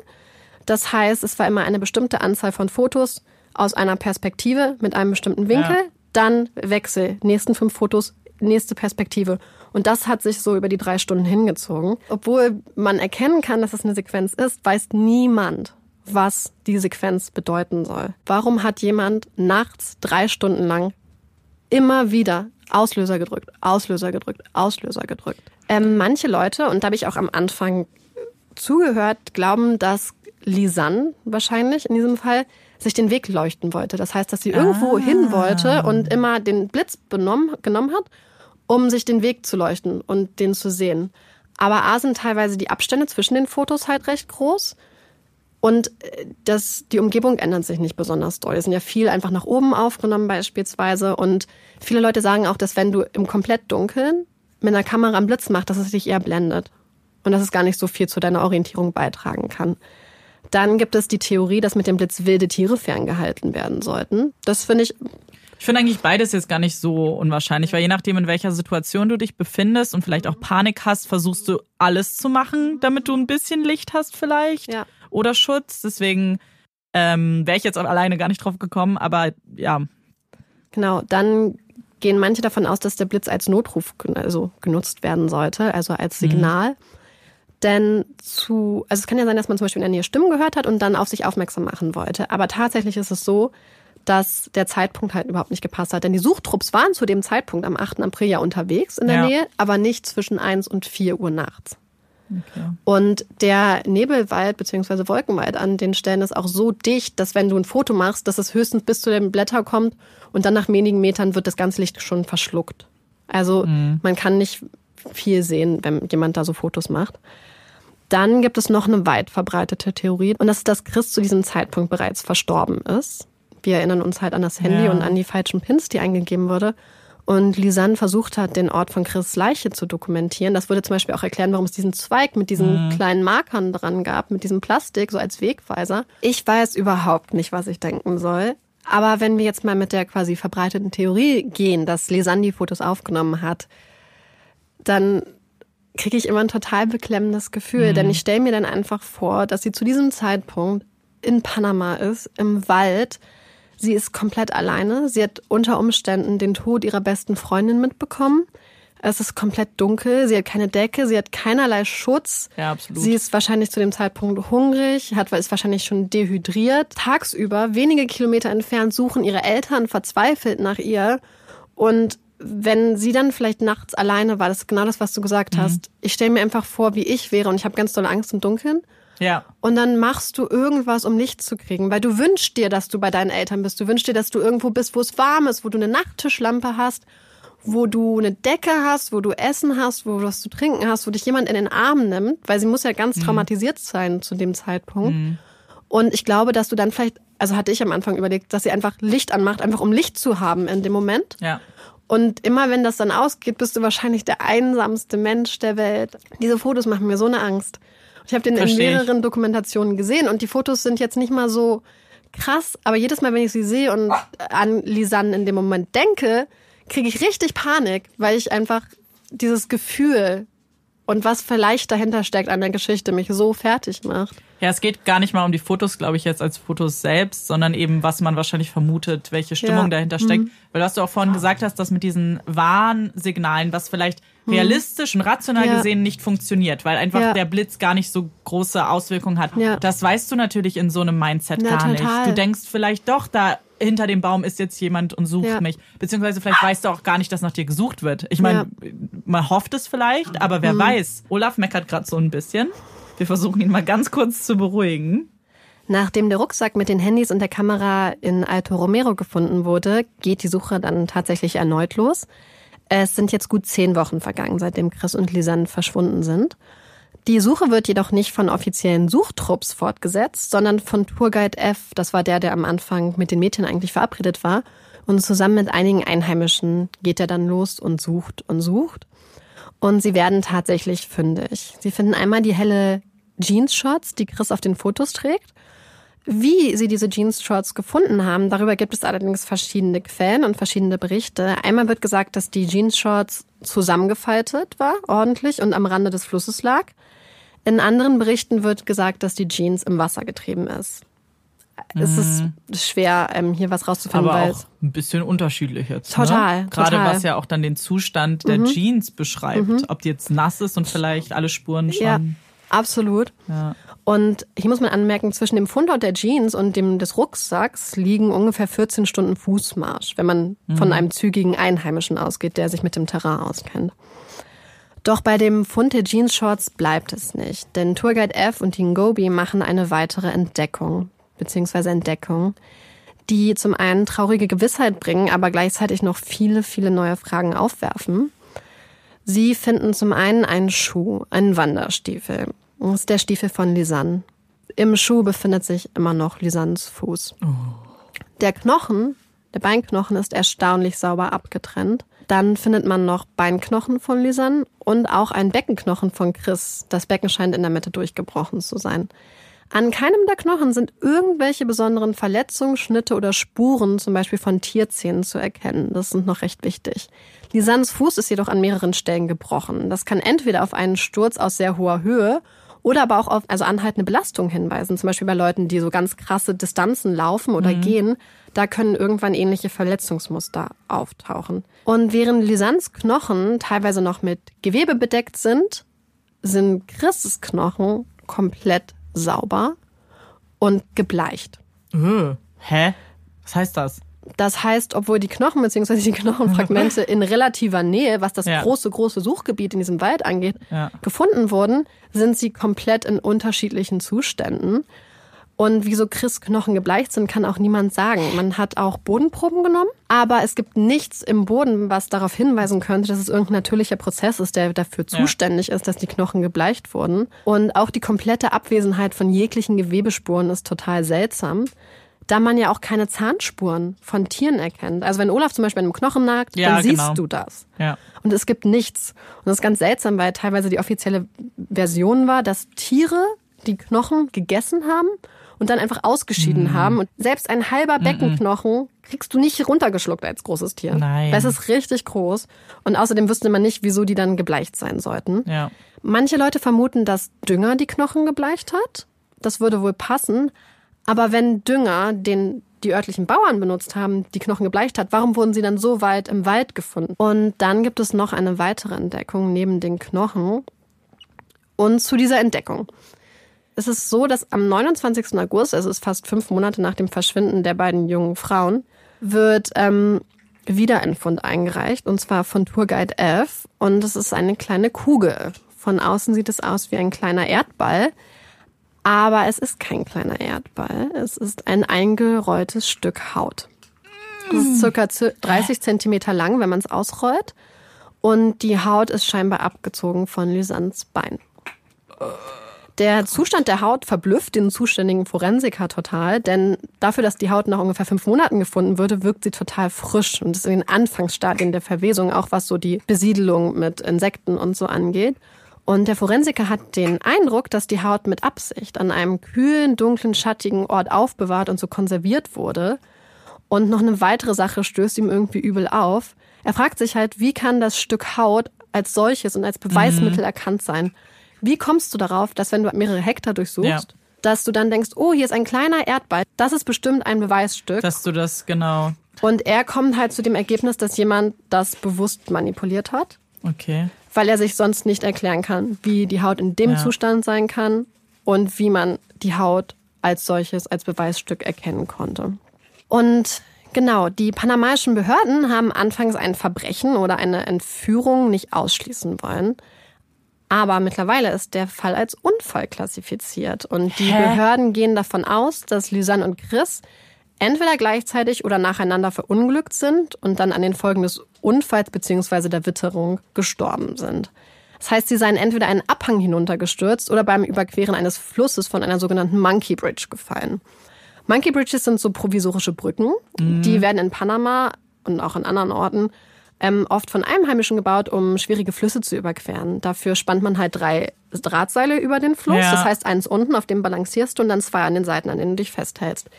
Das heißt, es war immer eine bestimmte Anzahl von Fotos aus einer Perspektive mit einem bestimmten Winkel, Ja. dann Wechsel, nächsten fünf Fotos, nächste Perspektive. Und das hat sich so über die drei Stunden hingezogen. Obwohl man erkennen kann, dass es eine Sequenz ist, weiß niemand, was die Sequenz bedeuten soll. Warum hat jemand nachts drei Stunden lang immer wieder Auslöser gedrückt, Auslöser gedrückt, Auslöser gedrückt? Ähm, manche Leute, und da habe ich auch am Anfang zugehört, glauben, dass Lisanne wahrscheinlich in diesem Fall sich den Weg leuchten wollte. Das heißt, dass sie irgendwo hin wollte und immer den Blitz benommen, genommen hat, um sich den Weg zu leuchten und den zu sehen. Aber A sind teilweise die Abstände zwischen den Fotos halt recht groß. Und äh, das, die Umgebung ändert sich nicht besonders doll. Es sind ja viel einfach nach oben aufgenommen beispielsweise. Und viele Leute sagen auch, dass wenn du im komplett Dunkeln mit einer Kamera einen Blitz machst, dass es dich eher blendet. Und dass es gar nicht so viel zu deiner Orientierung beitragen kann. Dann gibt es die Theorie, dass mit dem Blitz wilde Tiere ferngehalten werden sollten. Das finde ich, Ich finde eigentlich beides jetzt gar nicht so unwahrscheinlich, weil je nachdem, in welcher Situation du dich befindest und vielleicht auch Panik hast, versuchst du alles zu machen, damit du ein bisschen Licht hast vielleicht Ja. oder Schutz. Deswegen ähm, wäre ich jetzt auch alleine gar nicht drauf gekommen, aber ja, Genau, dann gehen manche davon aus, dass der Blitz als Notruf also genutzt werden sollte, also als Signal. Denn zu, also es kann ja sein, dass man zum Beispiel in der Nähe Stimmen gehört hat und dann auf sich aufmerksam machen wollte. Aber tatsächlich ist es so, dass der Zeitpunkt halt überhaupt nicht gepasst hat. Denn die Suchtrupps waren zu dem Zeitpunkt am 8. April ja unterwegs in der Ja. Nähe, aber nicht zwischen 1 und 4 Uhr nachts. Und der Nebelwald bzw. Wolkenwald an den Stellen ist auch so dicht, dass wenn du ein Foto machst, dass es höchstens bis zu den Blätter kommt und dann nach wenigen Metern wird das ganze Licht schon verschluckt. Also man kann nicht viel sehen, wenn jemand da so Fotos macht. Dann gibt es noch eine weit verbreitete Theorie und das ist, dass Chris zu diesem Zeitpunkt bereits verstorben ist. Wir erinnern uns halt an das Handy Ja. und an die falschen Pins, die eingegeben wurde. Und Lisanne versucht hat, den Ort von Chris Leiche zu dokumentieren. Das würde zum Beispiel auch erklären, warum es diesen Zweig mit diesen kleinen Markern dran gab, mit diesem Plastik, so als Wegweiser. Ich weiß überhaupt nicht, was ich denken soll. Aber wenn wir jetzt mal mit der quasi verbreiteten Theorie gehen, dass Lisanne die Fotos aufgenommen hat, dann kriege ich immer ein total beklemmendes Gefühl. Denn ich stelle mir dann einfach vor, dass sie zu diesem Zeitpunkt in Panama ist, im Wald. Sie ist komplett alleine. Sie hat unter Umständen den Tod ihrer besten Freundin mitbekommen. Es ist komplett dunkel. Sie hat keine Decke. Sie hat keinerlei Schutz. Ja, absolut. Sie ist wahrscheinlich zu dem Zeitpunkt hungrig, hat, ist wahrscheinlich schon dehydriert. Tagsüber, wenige Kilometer entfernt, suchen ihre Eltern verzweifelt nach ihr. Und wenn sie dann vielleicht nachts alleine war, das ist genau das, was du gesagt hast. Ich stelle mir einfach vor, wie ich wäre und ich habe ganz dolle Angst im Dunkeln. Ja. Und dann machst du irgendwas, um Licht zu kriegen, weil du wünschst dir, dass du bei deinen Eltern bist. Du wünschst dir, dass du irgendwo bist, wo es warm ist, wo du eine Nachttischlampe hast, wo du eine Decke hast, wo du Essen hast, wo du was zu trinken hast, wo dich jemand in den Arm nimmt, weil sie muss ja ganz traumatisiert sein zu dem Zeitpunkt. Und ich glaube, dass du dann vielleicht, also hatte ich am Anfang überlegt, dass sie einfach Licht anmacht, einfach um Licht zu haben in dem Moment. Ja. Und immer wenn das dann ausgeht, bist du wahrscheinlich der einsamste Mensch der Welt. Diese Fotos machen mir so eine Angst. Ich habe den in Versteh ich. mehreren Dokumentationen gesehen und die Fotos sind jetzt nicht mal so krass, aber jedes Mal, wenn ich sie sehe und an Lisanne in dem Moment denke, kriege ich richtig Panik, weil ich einfach dieses Gefühl und was vielleicht dahinter steckt an der Geschichte mich so fertig macht. Ja, es geht gar nicht mal um die Fotos, glaube ich, jetzt als Fotos selbst, sondern eben, was man wahrscheinlich vermutet, welche Stimmung Ja. Mhm. dahinter steckt. Weil was du auch vorhin gesagt hast, dass mit diesen Warnsignalen, was vielleicht realistisch und rational Mhm. Ja. gesehen nicht funktioniert, weil einfach Ja. der Blitz gar nicht so große Auswirkungen hat. Ja. Das weißt du natürlich in so einem Mindset Na, gar nicht. total. Du denkst vielleicht doch, da hinter dem Baum ist jetzt jemand und sucht Ja. mich. Beziehungsweise vielleicht weißt du auch gar nicht, dass nach dir gesucht wird. Ich meine, man hofft es vielleicht, aber Mhm. wer weiß. Olaf meckert gerade so ein bisschen. Wir versuchen ihn mal ganz kurz zu beruhigen. Nachdem der Rucksack mit den Handys und der Kamera in Alto Romero gefunden wurde, geht die Suche dann tatsächlich erneut los. Es sind jetzt gut zehn Wochen vergangen, seitdem Chris und Lisanne verschwunden sind. Die Suche wird jedoch nicht von offiziellen Suchtrupps fortgesetzt, sondern von Tourguide F. Das war der, der am Anfang mit den Mädchen eigentlich verabredet war. Und zusammen mit einigen Einheimischen geht er dann los und sucht und sucht. Und sie werden tatsächlich fündig. Sie finden einmal die helle Jeans-Shorts, die Chris auf den Fotos trägt. Wie sie diese Jeans-Shorts gefunden haben, darüber gibt es allerdings verschiedene Quellen und verschiedene Berichte. Einmal wird gesagt, dass die Jeans-Shorts zusammengefaltet war, ordentlich, und am Rande des Flusses lag. In anderen Berichten wird gesagt, dass die Jeans im Wasser getrieben ist. Es ist schwer, ähm, hier was rauszufinden, Aber weil auch ein bisschen unterschiedlich jetzt. Total, Ne? Gerade total. Mhm. was ja auch dann den Zustand der Jeans beschreibt. Ob die jetzt nass ist und vielleicht alle Spuren schon. Ja, absolut. Ja. Und hier muss man anmerken, zwischen dem Fundort der Jeans und dem des Rucksacks liegen ungefähr 14 Stunden Fußmarsch, wenn man von einem zügigen Einheimischen ausgeht, der sich mit dem Terrain auskennt. Doch bei dem Fund der Jeans-Shorts bleibt es nicht, denn Tourguide F und die Ngobi machen eine weitere Entdeckung, beziehungsweise Entdeckung, die zum einen traurige Gewissheit bringen, aber gleichzeitig noch viele, viele neue Fragen aufwerfen. Sie finden zum einen einen Schuh, einen Wanderstiefel. Das ist der Stiefel von Lisanne. Im Schuh befindet sich immer noch Lisannes Fuß. Der Knochen, der Beinknochen ist erstaunlich sauber abgetrennt. Dann findet man noch Beinknochen von Lisanne und auch ein Beckenknochen von Chris. Das Becken scheint in der Mitte durchgebrochen zu sein. An keinem der Knochen sind irgendwelche besonderen Verletzungen, Schnitte oder Spuren, zum Beispiel von Tierzähnen, zu erkennen. Das sind noch recht wichtig. Lisannes Fuß ist jedoch an mehreren Stellen gebrochen. Das kann entweder auf einen Sturz aus sehr hoher Höhe oder aber auch auf also anhaltende Belastung hinweisen. Zum Beispiel bei Leuten, die so ganz krasse Distanzen laufen oder gehen. Da können irgendwann ähnliche Verletzungsmuster auftauchen. Und während Lisannes Knochen teilweise noch mit Gewebe bedeckt sind, sind Chris' Knochen komplett sauber und gebleicht. Äh, hä? Was heißt das? Das heißt, obwohl die Knochen bzw. die Knochenfragmente in relativer Nähe, was das Ja. große, große Suchgebiet in diesem Wald angeht, Ja. gefunden wurden, sind sie komplett in unterschiedlichen Zuständen. Und wieso Chris Knochen gebleicht sind, kann auch niemand sagen. Man hat auch Bodenproben genommen, aber es gibt nichts im Boden, was darauf hinweisen könnte, dass es irgendein natürlicher Prozess ist, der dafür zuständig ist, dass die Knochen gebleicht wurden. Und auch die komplette Abwesenheit von jeglichen Gewebespuren ist total seltsam da man ja auch keine Zahnspuren von Tieren erkennt. Also wenn Olaf zum Beispiel an einem Knochen nagt, Ja, dann siehst genau. du das. Ja. Und es gibt nichts. Und das ist ganz seltsam, weil teilweise die offizielle Version war, dass Tiere die Knochen gegessen haben und dann einfach ausgeschieden Mhm. haben. Und selbst ein halber Beckenknochen kriegst du nicht runtergeschluckt als großes Tier. Nein. Das ist richtig groß. Und außerdem wüsste man nicht, wieso die dann gebleicht sein sollten. Ja. Manche Leute vermuten, dass Dünger die Knochen gebleicht hat. Das würde wohl passen. Aber wenn Dünger, den die örtlichen Bauern benutzt haben, die Knochen gebleicht hat, warum wurden sie dann so weit im Wald gefunden? Und dann gibt es noch eine weitere Entdeckung neben den Knochen. Und zu dieser Entdeckung. Es ist so, dass am 29. August, also es ist fast fünf Monate nach dem Verschwinden der beiden jungen Frauen, wird ähm, wieder ein Fund eingereicht, und zwar von Tourguide F. Und es ist eine kleine Kugel. Von außen sieht es aus wie ein kleiner Erdball. Aber es ist kein kleiner Erdball. Es ist ein eingerolltes Stück Haut. Es ist circa 30 Zentimeter lang, wenn man es ausrollt. Und die Haut ist scheinbar abgezogen von Lysans Bein. Der Zustand der Haut verblüfft den zuständigen Forensiker total, denn dafür, dass die Haut nach ungefähr fünf Monaten gefunden wurde, wirkt sie total frisch und ist in den Anfangsstadien der Verwesung, auch was so die Besiedelung mit Insekten und so angeht. Und der Forensiker hat den Eindruck, dass die Haut mit Absicht an einem kühlen, dunklen, schattigen Ort aufbewahrt und so konserviert wurde. Und noch eine weitere Sache stößt ihm irgendwie übel auf. Er fragt sich halt, wie kann das Stück Haut als solches und als Beweismittel erkannt sein? Wie kommst du darauf, dass wenn du mehrere Hektar durchsuchst, Ja. dass du dann denkst, oh, hier ist ein kleiner Erdball, das ist bestimmt ein Beweisstück. Dass du das genau. und er kommt halt zu dem Ergebnis, dass jemand das bewusst manipuliert hat, Okay. weil er sich sonst nicht erklären kann, wie die Haut in dem Ja. Zustand sein kann und wie man die Haut als solches, als Beweisstück erkennen konnte. Und genau, die panamaischen Behörden haben anfangs ein Verbrechen oder eine Entführung nicht ausschließen wollen. Aber mittlerweile ist der Fall als Unfall klassifiziert. Und die Hä? Behörden gehen davon aus, dass Lysanne und Chris entweder gleichzeitig oder nacheinander verunglückt sind und dann an den Folgen des Unfalls bzw. der Witterung gestorben sind. Das heißt, sie seien entweder einen Abhang hinuntergestürzt oder beim Überqueren eines Flusses von einer sogenannten Monkey Bridge gefallen. Monkey Bridges sind so provisorische Brücken. Die werden in Panama und auch an anderen Orten ähm, oft von Einheimischen gebaut, um schwierige Flüsse zu überqueren. Dafür spannt man halt drei Drahtseile über den Fluss. Ja. Das heißt, eins unten, auf dem balancierst du und dann zwei an den Seiten, an denen du dich festhältst.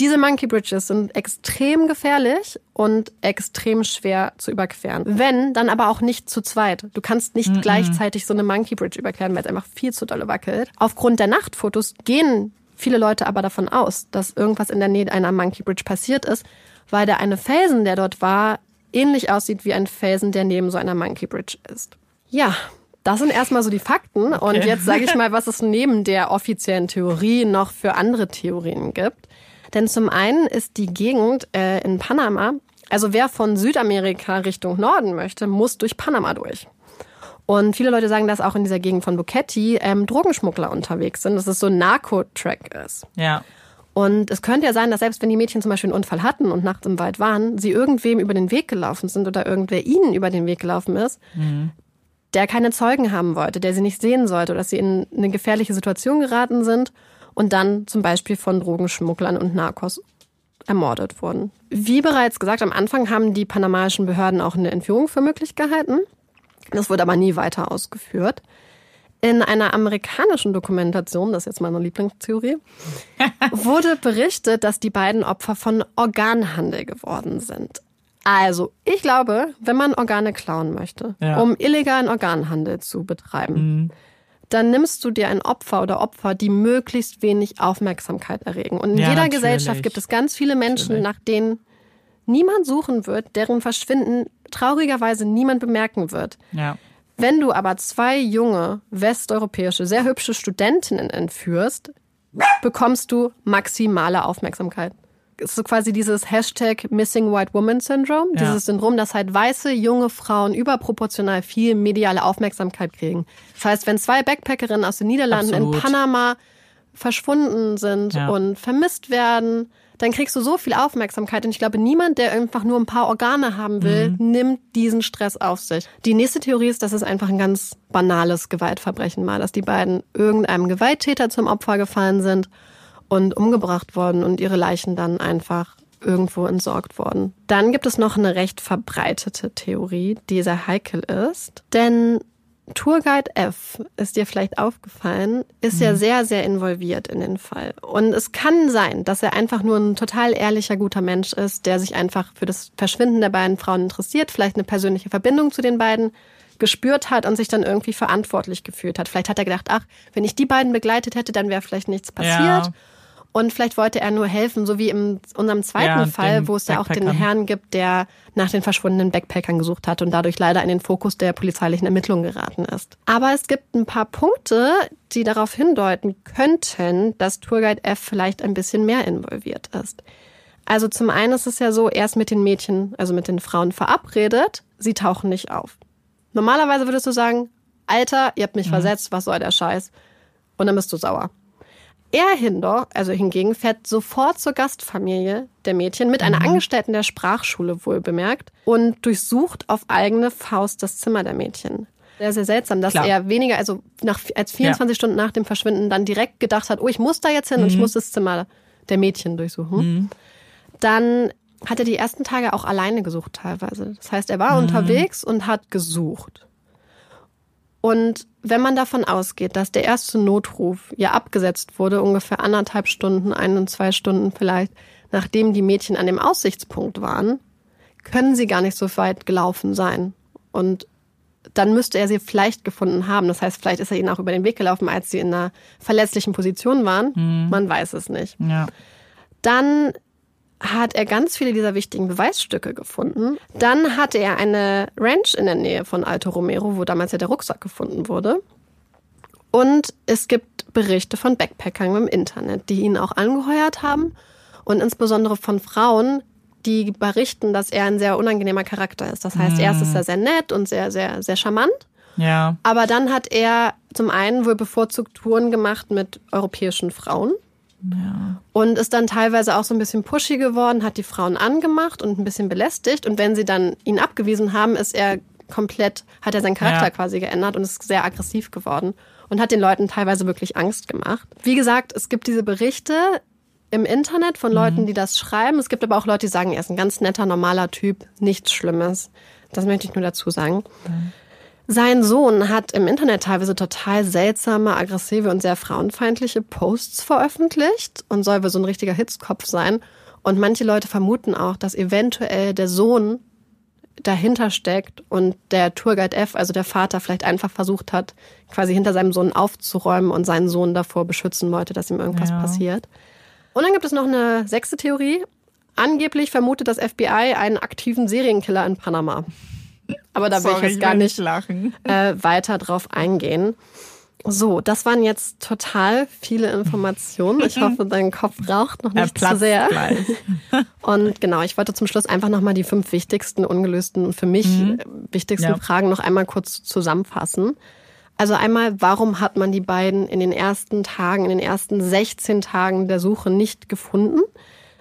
Diese Monkey Bridges sind extrem gefährlich und extrem schwer zu überqueren. Wenn, dann aber auch nicht zu zweit. Du kannst nicht gleichzeitig so eine Monkey Bridge überqueren, weil es einfach viel zu dolle wackelt. Aufgrund der Nachtfotos gehen viele Leute aber davon aus, dass irgendwas in der Nähe einer Monkey Bridge passiert ist, weil der eine Felsen, der dort war, ähnlich aussieht wie ein Felsen, der neben so einer Monkey Bridge ist. Ja, das sind erstmal so die Fakten. Und jetzt sage ich mal, was es neben der offiziellen Theorie noch für andere Theorien gibt. Denn zum einen ist die Gegend äh, in Panama, also wer von Südamerika Richtung Norden möchte, muss durch Panama durch. Und viele Leute sagen, dass auch in dieser Gegend von Buketi ähm, Drogenschmuggler unterwegs sind, dass es so ein Narco-Track ist. Ja. Und es könnte ja sein, dass selbst wenn die Mädchen zum Beispiel einen Unfall hatten und nachts im Wald waren, sie irgendwem über den Weg gelaufen sind oder irgendwer ihnen über den Weg gelaufen ist, der keine Zeugen haben wollte, der sie nicht sehen sollte oder dass sie in eine gefährliche Situation geraten sind und dann zum Beispiel von Drogenschmugglern und Narcos ermordet wurden. Wie bereits gesagt, am Anfang haben die panamaischen Behörden auch eine Entführung für möglich gehalten. Das wurde aber nie weiter ausgeführt. In einer amerikanischen Dokumentation, das ist jetzt meine Lieblingstheorie, wurde berichtet, dass die beiden Opfer von Organhandel geworden sind. Also, ich glaube, wenn man Organe klauen möchte, Ja. um illegalen Organhandel zu betreiben, dann nimmst du dir ein Opfer oder Opfer, die möglichst wenig Aufmerksamkeit erregen. Und in Ja, jeder natürlich. Gesellschaft gibt es ganz viele Menschen, nach denen niemand suchen wird, deren Verschwinden traurigerweise niemand bemerken wird. Ja. Wenn du aber zwei junge, westeuropäische, sehr hübsche Studentinnen entführst, bekommst du maximale Aufmerksamkeit. Es ist so quasi dieses Hashtag Missing White Woman Syndrome, Ja. dieses Syndrom, dass halt weiße, junge Frauen überproportional viel mediale Aufmerksamkeit kriegen. Das heißt, wenn zwei Backpackerinnen aus den Niederlanden in Absolut. Panama verschwunden sind Ja. und vermisst werden, dann kriegst du so viel Aufmerksamkeit. Und ich glaube, niemand, der einfach nur ein paar Organe haben will, Mhm. nimmt diesen Stress auf sich. Die nächste Theorie ist, dass es einfach ein ganz banales Gewaltverbrechen war, dass die beiden irgendeinem Gewalttäter zum Opfer gefallen sind und umgebracht worden und ihre Leichen dann einfach irgendwo entsorgt worden. Dann gibt es noch eine recht verbreitete Theorie, die sehr heikel ist. Denn Tourguide F, ist dir vielleicht aufgefallen, ist ja sehr, sehr involviert in den Fall. Und es kann sein, dass er einfach nur ein total ehrlicher, guter Mensch ist, der sich einfach für das Verschwinden der beiden Frauen interessiert, vielleicht eine persönliche Verbindung zu den beiden gespürt hat und sich dann irgendwie verantwortlich gefühlt hat. Vielleicht hat er gedacht, ach, wenn ich die beiden begleitet hätte, dann wäre vielleicht nichts passiert. Ja. Und vielleicht wollte er nur helfen, so wie in unserem zweiten Ja, Fall, wo es ja auch den. Herrn gibt, der nach den verschwundenen Backpackern gesucht hat und dadurch leider in den Fokus der polizeilichen Ermittlungen geraten ist. Aber es gibt ein paar Punkte, die darauf hindeuten könnten, dass Tourguide F vielleicht ein bisschen mehr involviert ist. Also zum einen ist es ja so, er ist mit den Mädchen, also mit den Frauen verabredet, sie tauchen nicht auf. Normalerweise würdest du sagen, Alter, ihr habt mich versetzt, was soll der Scheiß? Und dann bist du sauer. Er hinder, also hingegen, fährt sofort zur Gastfamilie der Mädchen mit einer Angestellten der Sprachschule wohl bemerkt und durchsucht auf eigene Faust das Zimmer der Mädchen. Sehr, sehr seltsam, dass Klar. er weniger, also nach, als 24 Stunden nach dem Verschwinden dann direkt gedacht hat, oh, ich muss da jetzt hin und ich muss das Zimmer der Mädchen durchsuchen. Dann hat er die ersten Tage auch alleine gesucht teilweise. Das heißt, er war unterwegs und hat gesucht. Und wenn man davon ausgeht, dass der erste Notruf ja abgesetzt wurde, ungefähr anderthalb Stunden, ein und zwei Stunden vielleicht, nachdem die Mädchen an dem Aussichtspunkt waren, können sie gar nicht so weit gelaufen sein. Und dann müsste er sie vielleicht gefunden haben. Das heißt, vielleicht ist er ihnen auch über den Weg gelaufen, als sie in einer verletzlichen Position waren. Man weiß es nicht. Ja. Dann hat er ganz viele dieser wichtigen Beweisstücke gefunden. Dann hatte er eine Ranch in der Nähe von Alto Romero, wo damals ja der Rucksack gefunden wurde. Und es gibt Berichte von Backpackern im Internet, die ihn auch angeheuert haben. Und insbesondere von Frauen, die berichten, dass er ein sehr unangenehmer Charakter ist. Das heißt, erst ist er sehr nett und sehr, sehr, sehr charmant. Ja. Aber dann hat er zum einen wohl bevorzugt Touren gemacht mit europäischen Frauen. Und ist dann teilweise auch so ein bisschen pushy geworden, hat die Frauen angemacht und ein bisschen belästigt. Und wenn sie dann ihn abgewiesen haben, ist er komplett, hat er seinen Charakter Ja. quasi geändert und ist sehr aggressiv geworden und hat den Leuten teilweise wirklich Angst gemacht. Wie gesagt, es gibt diese Berichte im Internet von Leuten, die das schreiben. Es gibt aber auch Leute, die sagen, er ist ein ganz netter, normaler Typ, nichts Schlimmes. Das möchte ich nur dazu sagen. Sein Sohn hat im Internet teilweise total seltsame, aggressive und sehr frauenfeindliche Posts veröffentlicht und soll wohl so ein richtiger Hitzkopf sein. Und manche Leute vermuten auch, dass eventuell der Sohn dahinter steckt und der Tourguide F, also der Vater, vielleicht einfach versucht hat, quasi hinter seinem Sohn aufzuräumen und seinen Sohn davor beschützen wollte, dass ihm irgendwas Ja. passiert. Und dann gibt es noch eine sechste Theorie. Angeblich vermutet das FBI einen aktiven Serienkiller in Panama. Aber da will ich jetzt gar nicht lachen. äh, weiter drauf eingehen. So, das waren jetzt total viele Informationen. Ich hoffe, dein Kopf raucht noch nicht zu sehr. gleich. Und genau, ich wollte zum Schluss einfach nochmal die fünf wichtigsten ungelösten und für mich äh, wichtigsten Ja. Fragen noch einmal kurz zusammenfassen. Also einmal, warum hat man die beiden in den ersten Tagen, in den ersten 16 Tagen der Suche nicht gefunden?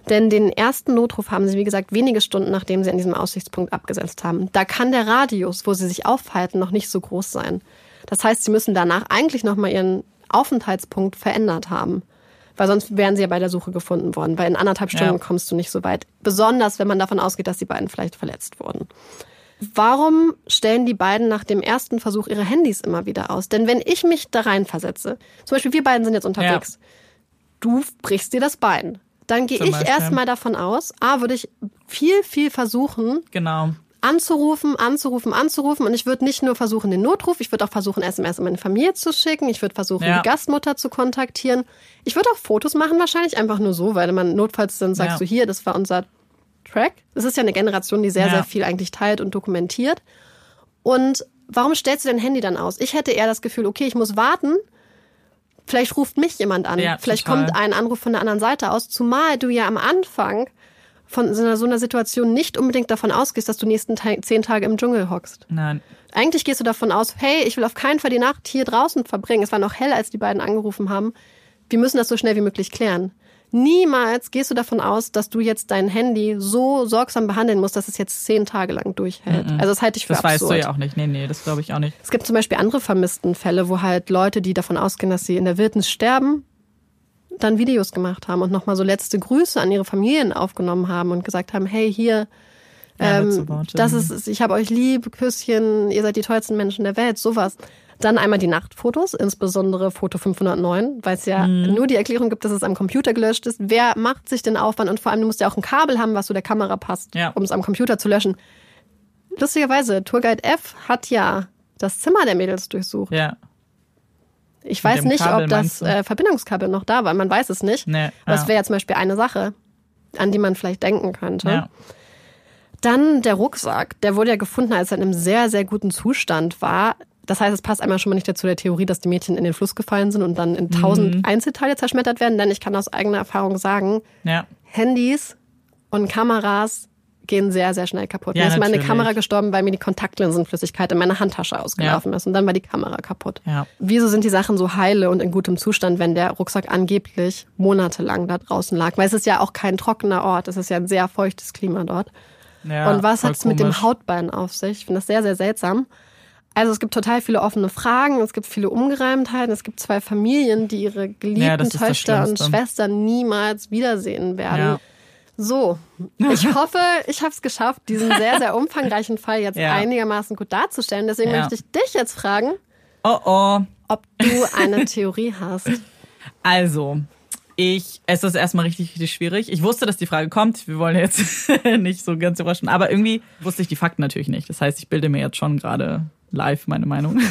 Denn den ersten Notruf haben sie, wie gesagt, wenige Stunden nachdem sie an diesem Aussichtspunkt abgesetzt haben. Da kann der Radius, wo sie sich aufhalten, noch nicht so groß sein. Das heißt, sie müssen danach eigentlich nochmal ihren Aufenthaltspunkt verändert haben. Weil sonst wären sie ja bei der Suche gefunden worden. Weil in anderthalb Stunden Ja. kommst du nicht so weit. Besonders, wenn man davon ausgeht, dass die beiden vielleicht verletzt wurden. Warum stellen die beiden nach dem ersten Versuch ihre Handys immer wieder aus? Denn wenn ich mich da reinversetze, zum Beispiel wir beiden sind jetzt unterwegs, du brichst dir das Bein. Dann gehe ich erstmal davon aus, A, würde ich viel, viel versuchen, Genau. anzurufen, anzurufen, anzurufen. Und ich würde nicht nur versuchen, den Notruf, ich würde auch versuchen, SMS an meine Familie zu schicken. Ich würde versuchen, Ja. die Gastmutter zu kontaktieren. Ich würde auch Fotos machen, wahrscheinlich einfach nur so, weil man notfalls dann sagst Ja. du hier, das war unser Track. Das ist ja eine Generation, die sehr, Ja. sehr viel eigentlich teilt und dokumentiert. Und warum stellst du dein Handy dann aus? Ich hätte eher das Gefühl, okay, ich muss warten. Vielleicht ruft mich jemand an. Ja, Vielleicht total. kommt ein Anruf von der anderen Seite aus. Zumal du ja am Anfang von so einer, so einer Situation nicht unbedingt davon ausgehst, dass du nächsten Ta zehn Tage im Dschungel hockst. Nein. Eigentlich gehst du davon aus, hey, ich will auf keinen Fall die Nacht hier draußen verbringen. Es war noch hell, als die beiden angerufen haben. wir müssen das so schnell wie möglich klären. Niemals gehst du davon aus, dass du jetzt dein Handy so sorgsam behandeln musst, dass es jetzt zehn Tage lang durchhält. Also das halte ich für Das absurd. weißt du ja auch nicht. Nee, nee, das glaube ich auch nicht. Es gibt zum Beispiel andere vermissten Fälle, wo halt Leute, die davon ausgehen, dass sie in der Wildnis sterben, dann Videos gemacht haben und nochmal so letzte Grüße an ihre Familien aufgenommen haben und gesagt haben, hey, hier, Ja, ähm, das ist, ich habe euch lieb, Küsschen, ihr seid die tollsten Menschen der Welt, sowas. Dann einmal die Nachtfotos, insbesondere Foto 509, weil es ja Mhm. nur die Erklärung gibt, dass es am Computer gelöscht ist. Wer macht sich den Aufwand? Und vor allem, du musst ja auch ein Kabel haben, was zu der Kamera passt, Ja. um es am Computer zu löschen. Lustigerweise, Tourguide F hat ja das Zimmer der Mädels durchsucht. Ja. Ich Mit weiß nicht, Kabel, ob das äh, Verbindungskabel noch da war. Man weiß es nicht. Nee, Aber ja. es wäre ja zum Beispiel eine Sache, an die man vielleicht denken könnte. Ja. Dann der Rucksack. Der wurde ja gefunden, als er in einem sehr, sehr guten Zustand war. Das heißt, es passt einmal schon mal nicht dazu der Theorie, dass die Mädchen in den Fluss gefallen sind und dann in tausend Mhm. Einzelteile zerschmettert werden. Denn ich kann aus eigener Erfahrung sagen, Ja. Handys und Kameras gehen sehr, sehr schnell kaputt. Ja, mir ist meine natürlich. Kamera gestorben, weil mir die Kontaktlinsenflüssigkeit in meiner Handtasche ausgelaufen ist. Und dann war die Kamera kaputt. Ja. Wieso sind die Sachen so heile und in gutem Zustand, wenn der Rucksack angeblich monatelang da draußen lag? Weil es ist ja auch kein trockener Ort. Es ist ja ein sehr feuchtes Klima dort. ja und was hat es mit dem. Hautbein auf sich? Ich finde das sehr, sehr seltsam. Also es gibt total viele offene Fragen, es gibt viele Ungereimtheiten, es gibt zwei Familien, die ihre Ja, geliebten das Töchter und. Schwestern niemals wiedersehen werden. Ja. So, ich hoffe, ich habe es geschafft, diesen sehr, sehr umfangreichen Fall jetzt Ja. einigermaßen gut darzustellen. Deswegen Ja. möchte ich dich jetzt fragen, Oh oh. ob du eine Theorie hast. Also, ich, es ist erstmal richtig, richtig schwierig. Ich wusste, dass die Frage kommt. Wir wollen jetzt nicht so ganz überraschen. Aber irgendwie wusste ich die Fakten natürlich nicht. Das heißt, ich bilde mir jetzt schon gerade live meine Meinung.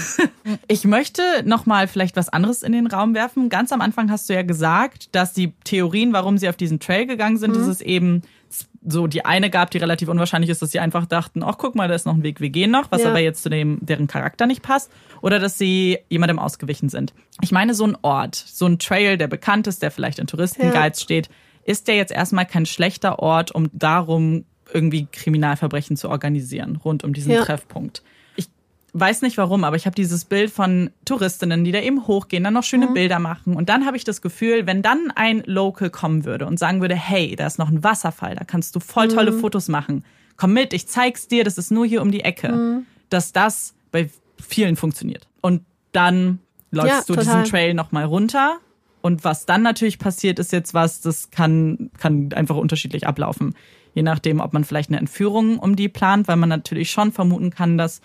Ich möchte nochmal vielleicht was anderes in den Raum werfen. Ganz am Anfang hast du ja gesagt, dass die Theorien, warum sie auf diesen Trail gegangen sind, dass es eben so die eine gab, die relativ unwahrscheinlich ist, dass sie einfach dachten, ach guck mal, da ist noch ein Weg, wir gehen noch, was Ja. aber jetzt zu dem, deren Charakter nicht passt, oder dass sie jemandem ausgewichen sind. Ich meine, so ein Ort, so ein Trail, der bekannt ist, der vielleicht in Touristenguides steht, ist der jetzt erstmal kein schlechter Ort, um darum irgendwie Kriminalverbrechen zu organisieren, rund um diesen Ja. Treffpunkt. Weiß nicht warum, aber ich habe dieses Bild von Touristinnen, die da eben hochgehen, dann noch schöne Mhm. Bilder machen. Und dann habe ich das Gefühl, wenn dann ein Local kommen würde und sagen würde, hey, da ist noch ein Wasserfall, da kannst du voll tolle Mhm. Fotos machen. Komm mit, ich zeig's dir, das ist nur hier um die Ecke. Mhm. Dass das bei vielen funktioniert. Und dann läufst Ja, du total. diesen Trail nochmal runter. Und was dann natürlich passiert, ist jetzt was, das kann, kann einfach unterschiedlich ablaufen. Je nachdem, ob man vielleicht eine Entführung um die plant, weil man natürlich schon vermuten kann, dass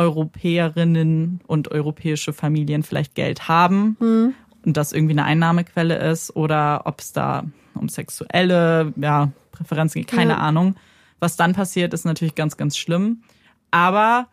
Europäerinnen und europäische Familien vielleicht Geld haben Hm. und das irgendwie eine Einnahmequelle ist oder ob es da um sexuelle ja, Präferenzen geht, keine Ja. Ahnung. Was dann passiert, ist natürlich ganz, ganz schlimm. Aber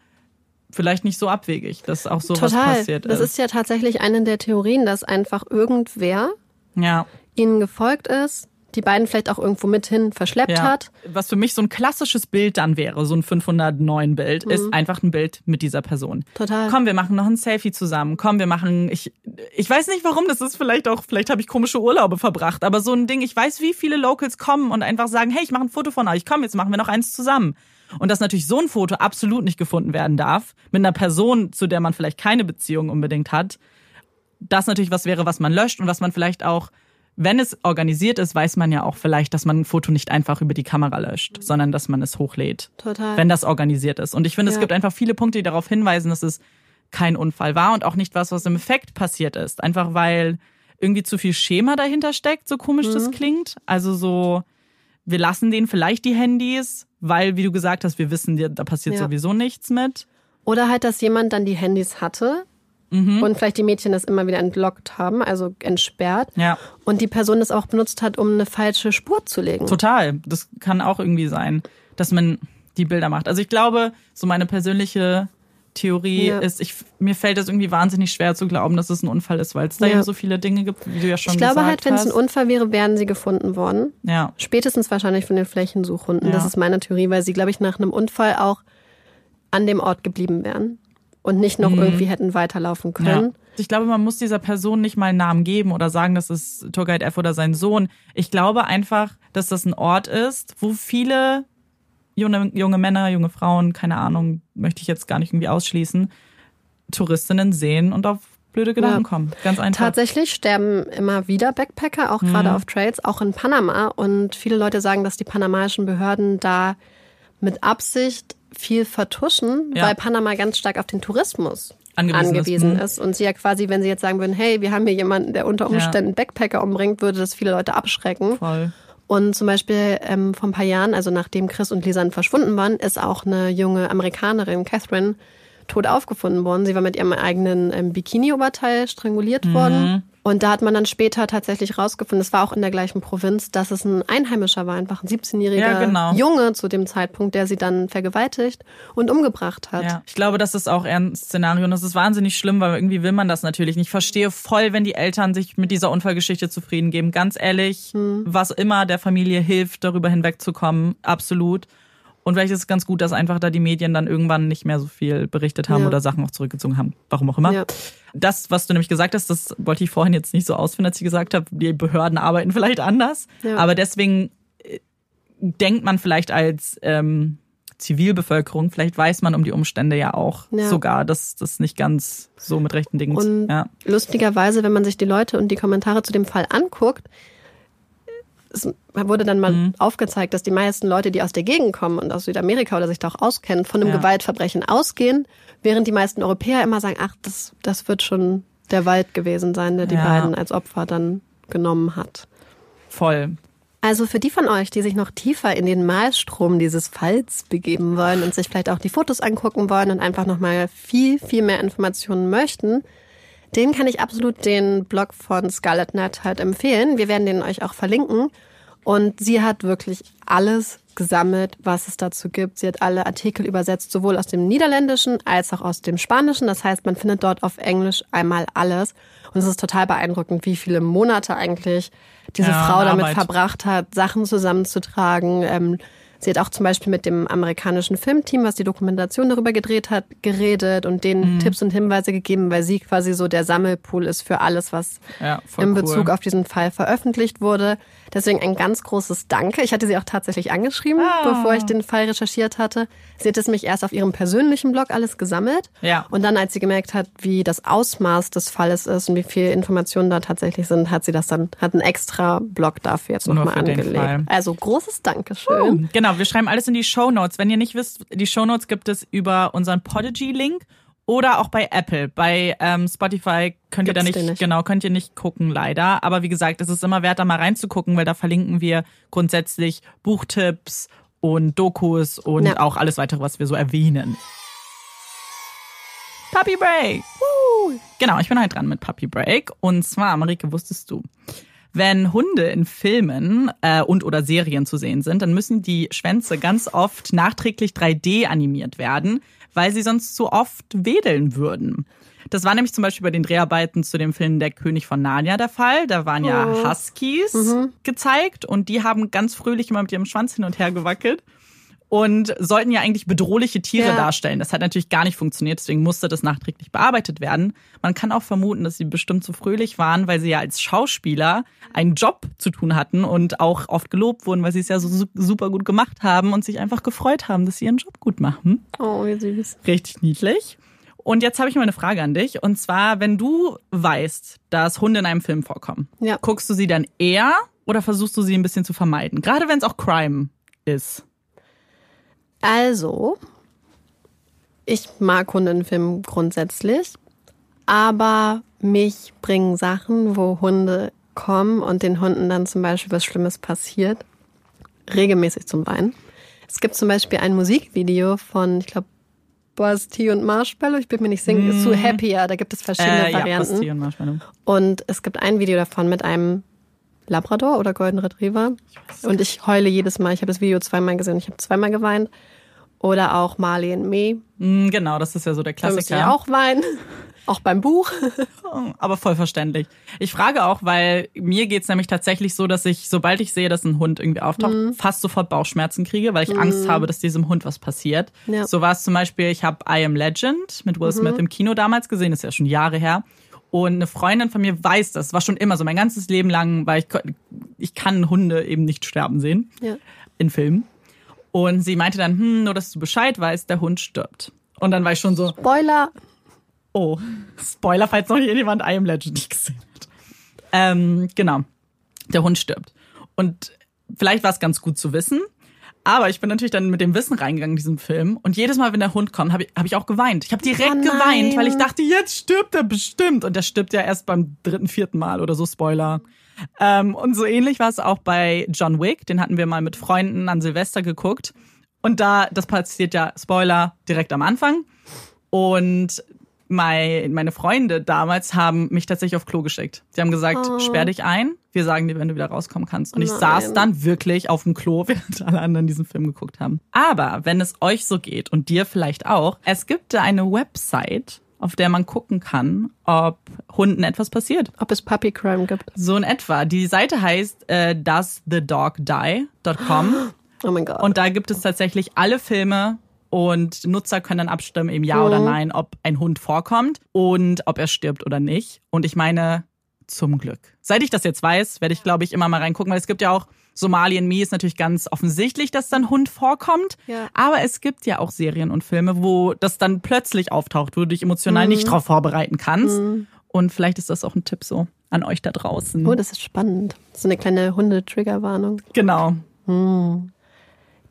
vielleicht nicht so abwegig, dass auch sowas Total. passiert Das ist ja tatsächlich eine der Theorien, dass einfach irgendwer Ja. ihnen gefolgt ist, die beiden vielleicht auch irgendwo mit hin verschleppt ja. hat. Was für mich so ein klassisches Bild dann wäre, so ein 509 Bild, ist einfach ein Bild mit dieser Person. Mhm. Total. Komm, wir machen noch ein Selfie zusammen. Komm, wir machen, ich, ich weiß nicht warum, das ist vielleicht auch, vielleicht habe ich komische Urlaube verbracht, aber so ein Ding, ich weiß, wie viele Locals kommen und einfach sagen, hey, ich mache ein Foto von euch, komm, jetzt machen wir noch eins zusammen. Und dass natürlich so ein Foto absolut nicht gefunden werden darf, mit einer Person, zu der man vielleicht keine Beziehung unbedingt hat, das natürlich was wäre, was man löscht und was man vielleicht auch, wenn es organisiert ist, weiß man ja auch vielleicht, dass man ein Foto nicht einfach über die Kamera löscht, sondern dass man es hochlädt. Total. Wenn das organisiert ist. Und ich finde, es Ja. gibt einfach viele Punkte, die darauf hinweisen, dass es kein Unfall war und auch nicht was, was im Effekt passiert ist. Einfach weil irgendwie zu viel Schema dahinter steckt, so komisch Mhm. das klingt. Also so, wir lassen denen vielleicht die Handys, weil, wie du gesagt hast, wir wissen, da passiert Ja. sowieso nichts mit. Oder halt, dass jemand dann die Handys hatte Mhm. und vielleicht die Mädchen das immer wieder entlockt haben, also entsperrt. Ja. Und die Person das auch benutzt hat, um eine falsche Spur zu legen. Total. Das kann auch irgendwie sein, dass man die Bilder macht. Also ich glaube, so meine persönliche Theorie Ja. ist, ich, mir fällt es irgendwie wahnsinnig schwer zu glauben, dass es ein Unfall ist, weil es da ja. Ja. so viele Dinge gibt, wie du ja schon Ich glaube gesagt halt, wenn es hast. ein Unfall wäre, wären sie gefunden worden. ja, Spätestens wahrscheinlich von den Flächensuchhunden. Ja. Das ist meine Theorie, weil sie, glaube ich, nach einem Unfall auch an dem Ort geblieben wären und nicht noch irgendwie hätten weiterlaufen Mhm. ja. können. Ich glaube, man muss dieser Person nicht mal einen Namen geben oder sagen, das ist Tourguide F oder sein Sohn. Ich glaube einfach, dass das ein Ort ist, wo viele junge, junge Männer, junge Frauen, keine Ahnung, möchte ich jetzt gar nicht irgendwie ausschließen, Touristinnen sehen und auf blöde Gedanken Ja. kommen. Ganz einfach. Tatsächlich sterben immer wieder Backpacker, auch Mhm. gerade auf Trails, auch in Panama. Und viele Leute sagen, dass die panamaischen Behörden da mit Absicht viel vertuschen, Ja. weil Panama ganz stark auf den Tourismus Angewiesen ist. angewiesen Mhm. ist. Und sie ja quasi, wenn sie jetzt sagen würden, hey, wir haben hier jemanden, der unter Umständen Backpacker umbringt, würde das viele Leute abschrecken. Voll. Und zum Beispiel ähm, vor ein paar Jahren, also nachdem Chris und Lisanne verschwunden waren, ist auch eine junge Amerikanerin, Catherine, tot aufgefunden worden. Sie war mit ihrem eigenen ähm, Bikini-Oberteil stranguliert Mhm. worden. Und da hat man dann später tatsächlich rausgefunden, es war auch in der gleichen Provinz, dass es ein Einheimischer war, einfach ein 17-jähriger Ja, genau. Junge zu dem Zeitpunkt, der sie dann vergewaltigt und umgebracht hat. Ja, ich glaube, das ist auch eher ein Szenario und das ist wahnsinnig schlimm, weil irgendwie will man das natürlich nicht. Ich verstehe voll, wenn die Eltern sich mit dieser Unfallgeschichte zufrieden geben. Ganz ehrlich, was immer der Familie hilft, darüber hinwegzukommen, absolut. Und vielleicht ist es ganz gut, dass einfach da die Medien dann irgendwann nicht mehr so viel berichtet haben Ja. oder Sachen auch zurückgezogen haben. Warum auch immer. Ja. Das, was du nämlich gesagt hast, das wollte ich vorhin jetzt nicht so ausführen, als ich gesagt habe, die Behörden arbeiten vielleicht anders. Ja. Aber deswegen äh, denkt man vielleicht als ähm, Zivilbevölkerung, vielleicht weiß man um die Umstände ja auch Ja. sogar, dass das nicht ganz so mit rechten Dingen Und ja. lustigerweise, wenn man sich die Leute und die Kommentare zu dem Fall anguckt, es wurde dann mal Mhm. aufgezeigt, dass die meisten Leute, die aus der Gegend kommen und aus Südamerika oder sich da auch auskennen, von einem Ja. Gewaltverbrechen ausgehen, während die meisten Europäer immer sagen, ach, das, das wird schon der Wald gewesen sein, der die Ja. beiden als Opfer dann genommen hat. voll. Also für die von euch, die sich noch tiefer in den Malstrom dieses Falls begeben wollen und sich vielleicht auch die Fotos angucken wollen und einfach nochmal viel, viel mehr Informationen möchten, den kann ich absolut den Blog von Scarlett Nut halt empfehlen. Wir werden den euch auch verlinken. Und sie hat wirklich alles gesammelt, was es dazu gibt. Sie hat alle Artikel übersetzt, sowohl aus dem Niederländischen als auch aus dem Spanischen. Das heißt, man findet dort auf Englisch einmal alles. Und es ist total beeindruckend, wie viele Monate eigentlich diese Ja, Frau damit Arbeit. verbracht hat, Sachen zusammenzutragen. Ähm, sie hat auch zum Beispiel mit dem amerikanischen Filmteam, was die Dokumentation darüber gedreht hat, geredet und denen Mhm. Tipps und Hinweise gegeben, weil sie quasi so der Sammelpool ist für alles, was Ja, in cool. Bezug auf diesen Fall veröffentlicht wurde. Deswegen ein ganz großes Danke. Ich hatte sie auch tatsächlich angeschrieben, Ah. bevor ich den Fall recherchiert hatte. Sie hat es mich erst auf ihrem persönlichen Blog alles gesammelt. Ja. Und dann, als sie gemerkt hat, wie das Ausmaß des Falles ist und wie viel Informationen da tatsächlich sind, hat sie das dann, hat einen extra Blog dafür jetzt nochmal angelegt. Also großes Dankeschön. Genau, wir schreiben alles in die Show Notes. Wenn ihr nicht wisst, die Show Notes gibt es über unseren Podigy-Link oder auch bei Apple. Bei ähm, Spotify könnt ihr da Gibt's nicht, nicht. genau, könnt ihr nicht gucken, leider. Aber wie gesagt, es ist immer wert, da mal reinzugucken, weil da verlinken wir grundsätzlich Buchtipps und Dokus und Ja. auch alles weitere, was wir so erwähnen. Puppy Break! Woo. Genau, ich bin halt dran mit Puppy Break. Und zwar, Marike, wusstest du, wenn Hunde in Filmen äh, und oder Serien zu sehen sind, dann müssen die Schwänze ganz oft nachträglich 3D animiert werden, weil sie sonst zu oft wedeln würden. Das war nämlich zum Beispiel bei den Dreharbeiten zu dem Film Der König von Narnia der Fall. Da waren ja Huskies gezeigt und die haben ganz fröhlich immer mit ihrem Schwanz hin und her gewackelt und sollten ja eigentlich bedrohliche Tiere Ja. darstellen. Das hat natürlich gar nicht funktioniert, deswegen musste das nachträglich bearbeitet werden. Man kann auch vermuten, dass sie bestimmt so fröhlich waren, weil sie ja als Schauspieler einen Job zu tun hatten und auch oft gelobt wurden, weil sie es ja so su- super gut gemacht haben und sich einfach gefreut haben, dass sie ihren Job gut machen. Oh, wie süß. Richtig niedlich. Und jetzt habe ich mal eine Frage an dich. Und zwar, wenn du weißt, dass Hunde in einem Film vorkommen, Ja. guckst du sie dann eher oder versuchst du sie ein bisschen zu vermeiden? Gerade wenn es auch Crime ist. Also, ich mag Hunde in Filmen grundsätzlich, aber mich bringen Sachen, wo Hunde kommen und den Hunden dann zum Beispiel was Schlimmes passiert, regelmäßig zum Weinen. Es gibt zum Beispiel ein Musikvideo von, ich glaube, Buzz T und Marshmallow, ich bin mir nicht sicher, zu Happier, da gibt es verschiedene Äh, ja, Varianten. Pastille und Marshmallow. Und es gibt ein Video davon mit einem Labrador oder Golden Retriever. Und ich heule jedes Mal. Ich habe das Video zweimal gesehen. Ich habe zweimal geweint. Oder auch Marley and Me. Mm, Genau, das ist ja so der Da müsst ihr Klassiker. auch weinen. Auch beim Buch. Aber voll verständlich. Ich frage auch, weil mir geht's nämlich tatsächlich so, dass ich, sobald ich sehe, dass ein Hund irgendwie auftaucht, Mhm. fast sofort Bauchschmerzen kriege, weil ich Angst habe, dass diesem Hund was passiert. Ja. Mhm. So war es zum Beispiel, ich habe I Am Legend mit Will Smith im Kino damals gesehen, ist ja schon Jahre her. Und eine Freundin von mir weiß das, war schon immer so, mein ganzes Leben lang, weil ich, ich kann Hunde eben nicht sterben sehen Ja. in Filmen. Und sie meinte dann, hm, nur dass du Bescheid weißt, der Hund stirbt. Und dann war ich schon so, Spoiler. Oh, Spoiler, falls noch jemand I Am Legend nicht gesehen hat. Ähm, genau. Der Hund stirbt. Und vielleicht war es ganz gut zu wissen. Aber ich bin natürlich dann mit dem Wissen reingegangen in diesen Film. Und jedes Mal, wenn der Hund kommt, habe ich, hab ich auch geweint. Ich habe direkt Oh geweint, weil ich dachte, jetzt stirbt er bestimmt. Und der stirbt ja erst beim dritten, vierten Mal oder so, Spoiler. Ähm, und so ähnlich war es auch bei John Wick. Den hatten wir mal mit Freunden an Silvester geguckt. Und da, das passiert ja, Spoiler, direkt am Anfang. Und mein, meine Freunde damals haben mich tatsächlich auf Klo geschickt. Sie haben gesagt, Oh. sperr dich ein, wir sagen dir, wenn du wieder rauskommen kannst. Und ich Nein. saß dann wirklich auf dem Klo, während alle anderen diesen Film geguckt haben. Aber wenn es euch so geht und dir vielleicht auch, es gibt da eine Website, auf der man gucken kann, ob Hunden etwas passiert. Ob es Puppy Crime gibt. So in etwa. Die Seite heißt äh, doesthedogdie.com. Oh mein Gott. Und da gibt es tatsächlich alle Filme und Nutzer können dann abstimmen, eben ja oder nein, ob ein Hund vorkommt und ob er stirbt oder nicht. Und ich meine, zum Glück. Seit ich das jetzt weiß, werde ich, glaube ich, immer mal reingucken, weil es gibt ja auch Somali and Me ist natürlich ganz offensichtlich, dass dann Hund vorkommt. Ja. Aber es gibt ja auch Serien und Filme, wo das dann plötzlich auftaucht, wo du dich emotional nicht drauf vorbereiten kannst. Und vielleicht ist das auch ein Tipp so an euch da draußen. oh, das ist spannend. So eine kleine Hunde-Trigger-Warnung. Genau.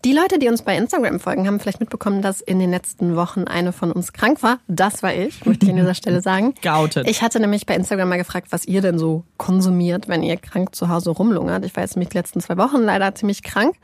Die Leute, die uns bei Instagram folgen, haben vielleicht mitbekommen, dass in den letzten Wochen eine von uns krank war. Das war ich, möchte ich an dieser Stelle sagen. Geoutet. Ich hatte nämlich bei Instagram mal gefragt, was ihr denn so konsumiert, wenn ihr krank zu Hause rumlungert. Ich war jetzt nämlich die letzten zwei Wochen leider ziemlich krank.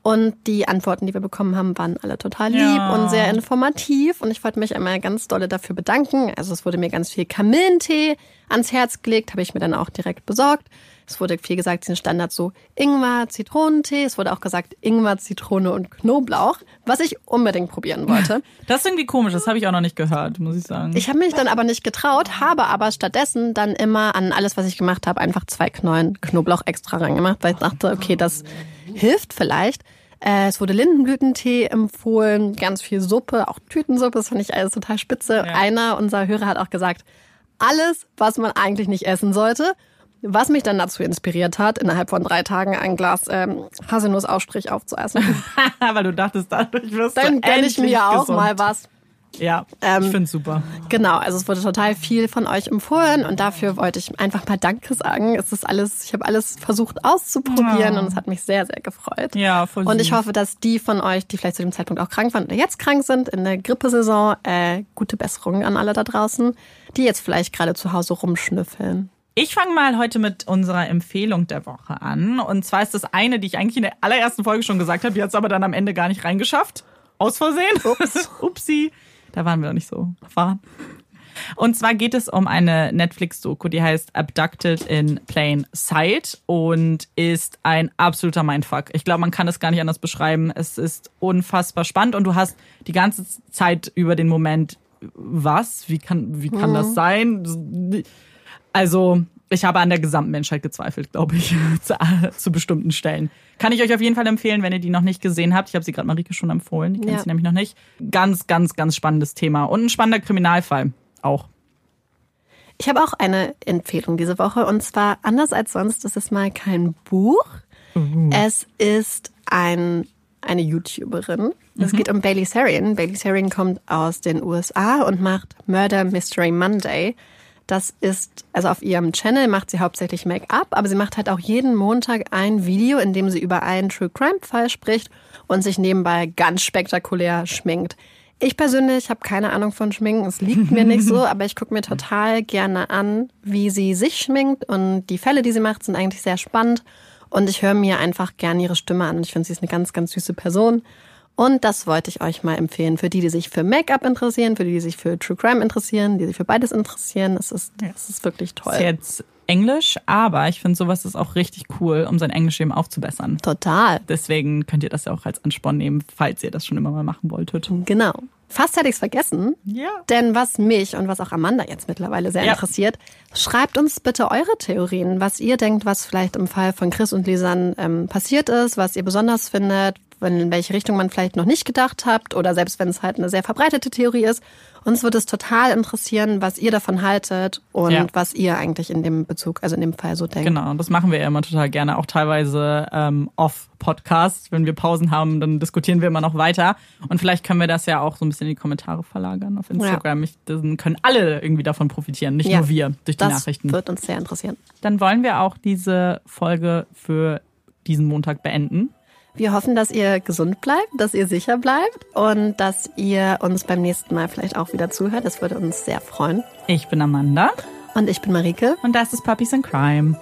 Und die Antworten, die wir bekommen haben, waren alle total lieb Ja. und sehr informativ. Und ich wollte mich einmal ganz dolle dafür bedanken. Also es wurde mir ganz viel Kamillentee ans Herz gelegt, habe ich mir dann auch direkt besorgt. Es wurde viel gesagt, diesen Standard so Ingwer, Zitronentee. Es wurde auch gesagt Ingwer, Zitrone und Knoblauch, was ich unbedingt probieren wollte. Das ist irgendwie komisch, das habe ich auch noch nicht gehört, muss ich sagen. Ich habe mich dann aber nicht getraut, habe aber stattdessen dann immer an alles, was ich gemacht habe, einfach zwei Knollen Knoblauch extra reingemacht, weil ich dachte, okay, das hilft vielleicht. Äh, es wurde Lindenblütentee empfohlen, ganz viel Suppe, auch Tütensuppe, das fand ich alles total spitze. Einer unserer Hörer hat auch gesagt, alles, was man eigentlich nicht essen sollte. Was mich dann dazu inspiriert hat, innerhalb von drei Tagen ein Glas ähm, Haselnussaufstrich aufzuessen. Weil du dachtest, dadurch wirst Dann du gönn ich endlich mir auch gesund. mal was. Ja, Ähm, ich find's super. Genau, also es wurde total viel von euch empfohlen und dafür wollte ich einfach mal Danke sagen. Es ist alles, ich habe alles versucht auszuprobieren und es hat mich sehr, sehr gefreut. Ja, voll Und ich hoffe, dass die von euch, die vielleicht zu dem Zeitpunkt auch krank waren oder jetzt krank sind in der Grippesaison, äh, gute Besserung an alle da draußen, die jetzt vielleicht gerade zu Hause rumschnüffeln. Ich fange mal heute mit unserer Empfehlung der Woche an. Und zwar ist das eine, die ich eigentlich in der allerersten Folge schon gesagt habe, die hat es aber dann am Ende gar nicht reingeschafft. Aus Versehen. Ups. Upsi. Da waren wir noch nicht so erfahren. Und zwar geht es um eine Netflix-Doku, die heißt Abducted in Plain Sight und ist ein absoluter Mindfuck. Ich glaube, man kann es gar nicht anders beschreiben. Es ist unfassbar spannend und du hast die ganze Zeit über den Moment, was? Wie kann, wie kann das sein? Also, ich habe an der gesamten Menschheit gezweifelt, glaube ich, zu, zu bestimmten Stellen. Kann ich euch auf jeden Fall empfehlen, wenn ihr die noch nicht gesehen habt. Ich habe sie gerade Marike schon empfohlen, die kennt Ja. sie nämlich noch nicht. Ganz, ganz, ganz spannendes Thema und ein spannender Kriminalfall auch. Ich habe auch eine Empfehlung diese Woche und zwar anders als sonst ist es mal kein Buch. Es ist ein, eine YouTuberin. Es geht um Bailey Sarian. Bailey Sarian kommt aus den USA und macht Murder Mystery Monday. Das ist, also auf ihrem Channel macht sie hauptsächlich Make-up, aber sie macht halt auch jeden Montag ein Video, in dem sie über einen True Crime Fall spricht und sich nebenbei ganz spektakulär schminkt. Ich persönlich habe keine Ahnung von Schminken, es liegt mir nicht so, aber ich gucke mir total gerne an, wie sie sich schminkt und die Fälle, die sie macht, sind eigentlich sehr spannend und ich höre mir einfach gerne ihre Stimme an. Ich finde, sie ist eine ganz, ganz süße Person und das wollte ich euch mal empfehlen für die, die sich für Make-up interessieren, für die, die sich für True Crime interessieren, die sich für beides interessieren. Es ist, es ist wirklich toll. Ist jetzt Englisch, aber ich finde sowas ist auch richtig cool, um sein Englisch eben aufzubessern. Total. Deswegen könnt ihr das ja auch als Ansporn nehmen, falls ihr das schon immer mal machen wolltet. Genau. Fast hätte ich es vergessen. Ja. Denn was mich und was auch Amanda jetzt mittlerweile sehr Ja. interessiert, schreibt uns bitte eure Theorien, was ihr denkt, was vielleicht im Fall von Chris und Lisanne ähm, passiert ist, was ihr besonders findet, in welche Richtung man vielleicht noch nicht gedacht habt oder selbst wenn es halt eine sehr verbreitete Theorie ist. Uns würde es total interessieren, was ihr davon haltet und Ja. was ihr eigentlich in dem Bezug, also in dem Fall so denkt. Genau, das machen wir ja immer total gerne, auch teilweise ähm, off-Podcast. Wenn wir Pausen haben, dann diskutieren wir immer noch weiter. Und vielleicht können wir das ja auch so ein bisschen in die Kommentare verlagern auf Instagram. Ich, dann können alle irgendwie davon profitieren, nicht Ja. nur wir durch die Das Nachrichten. wird uns sehr interessieren. Dann wollen wir auch diese Folge für diesen Montag beenden. Wir hoffen, dass ihr gesund bleibt, dass ihr sicher bleibt und dass ihr uns beim nächsten Mal vielleicht auch wieder zuhört. Das würde uns sehr freuen. Ich bin Amanda Und ich bin Marike. und das ist Puppies in Crime.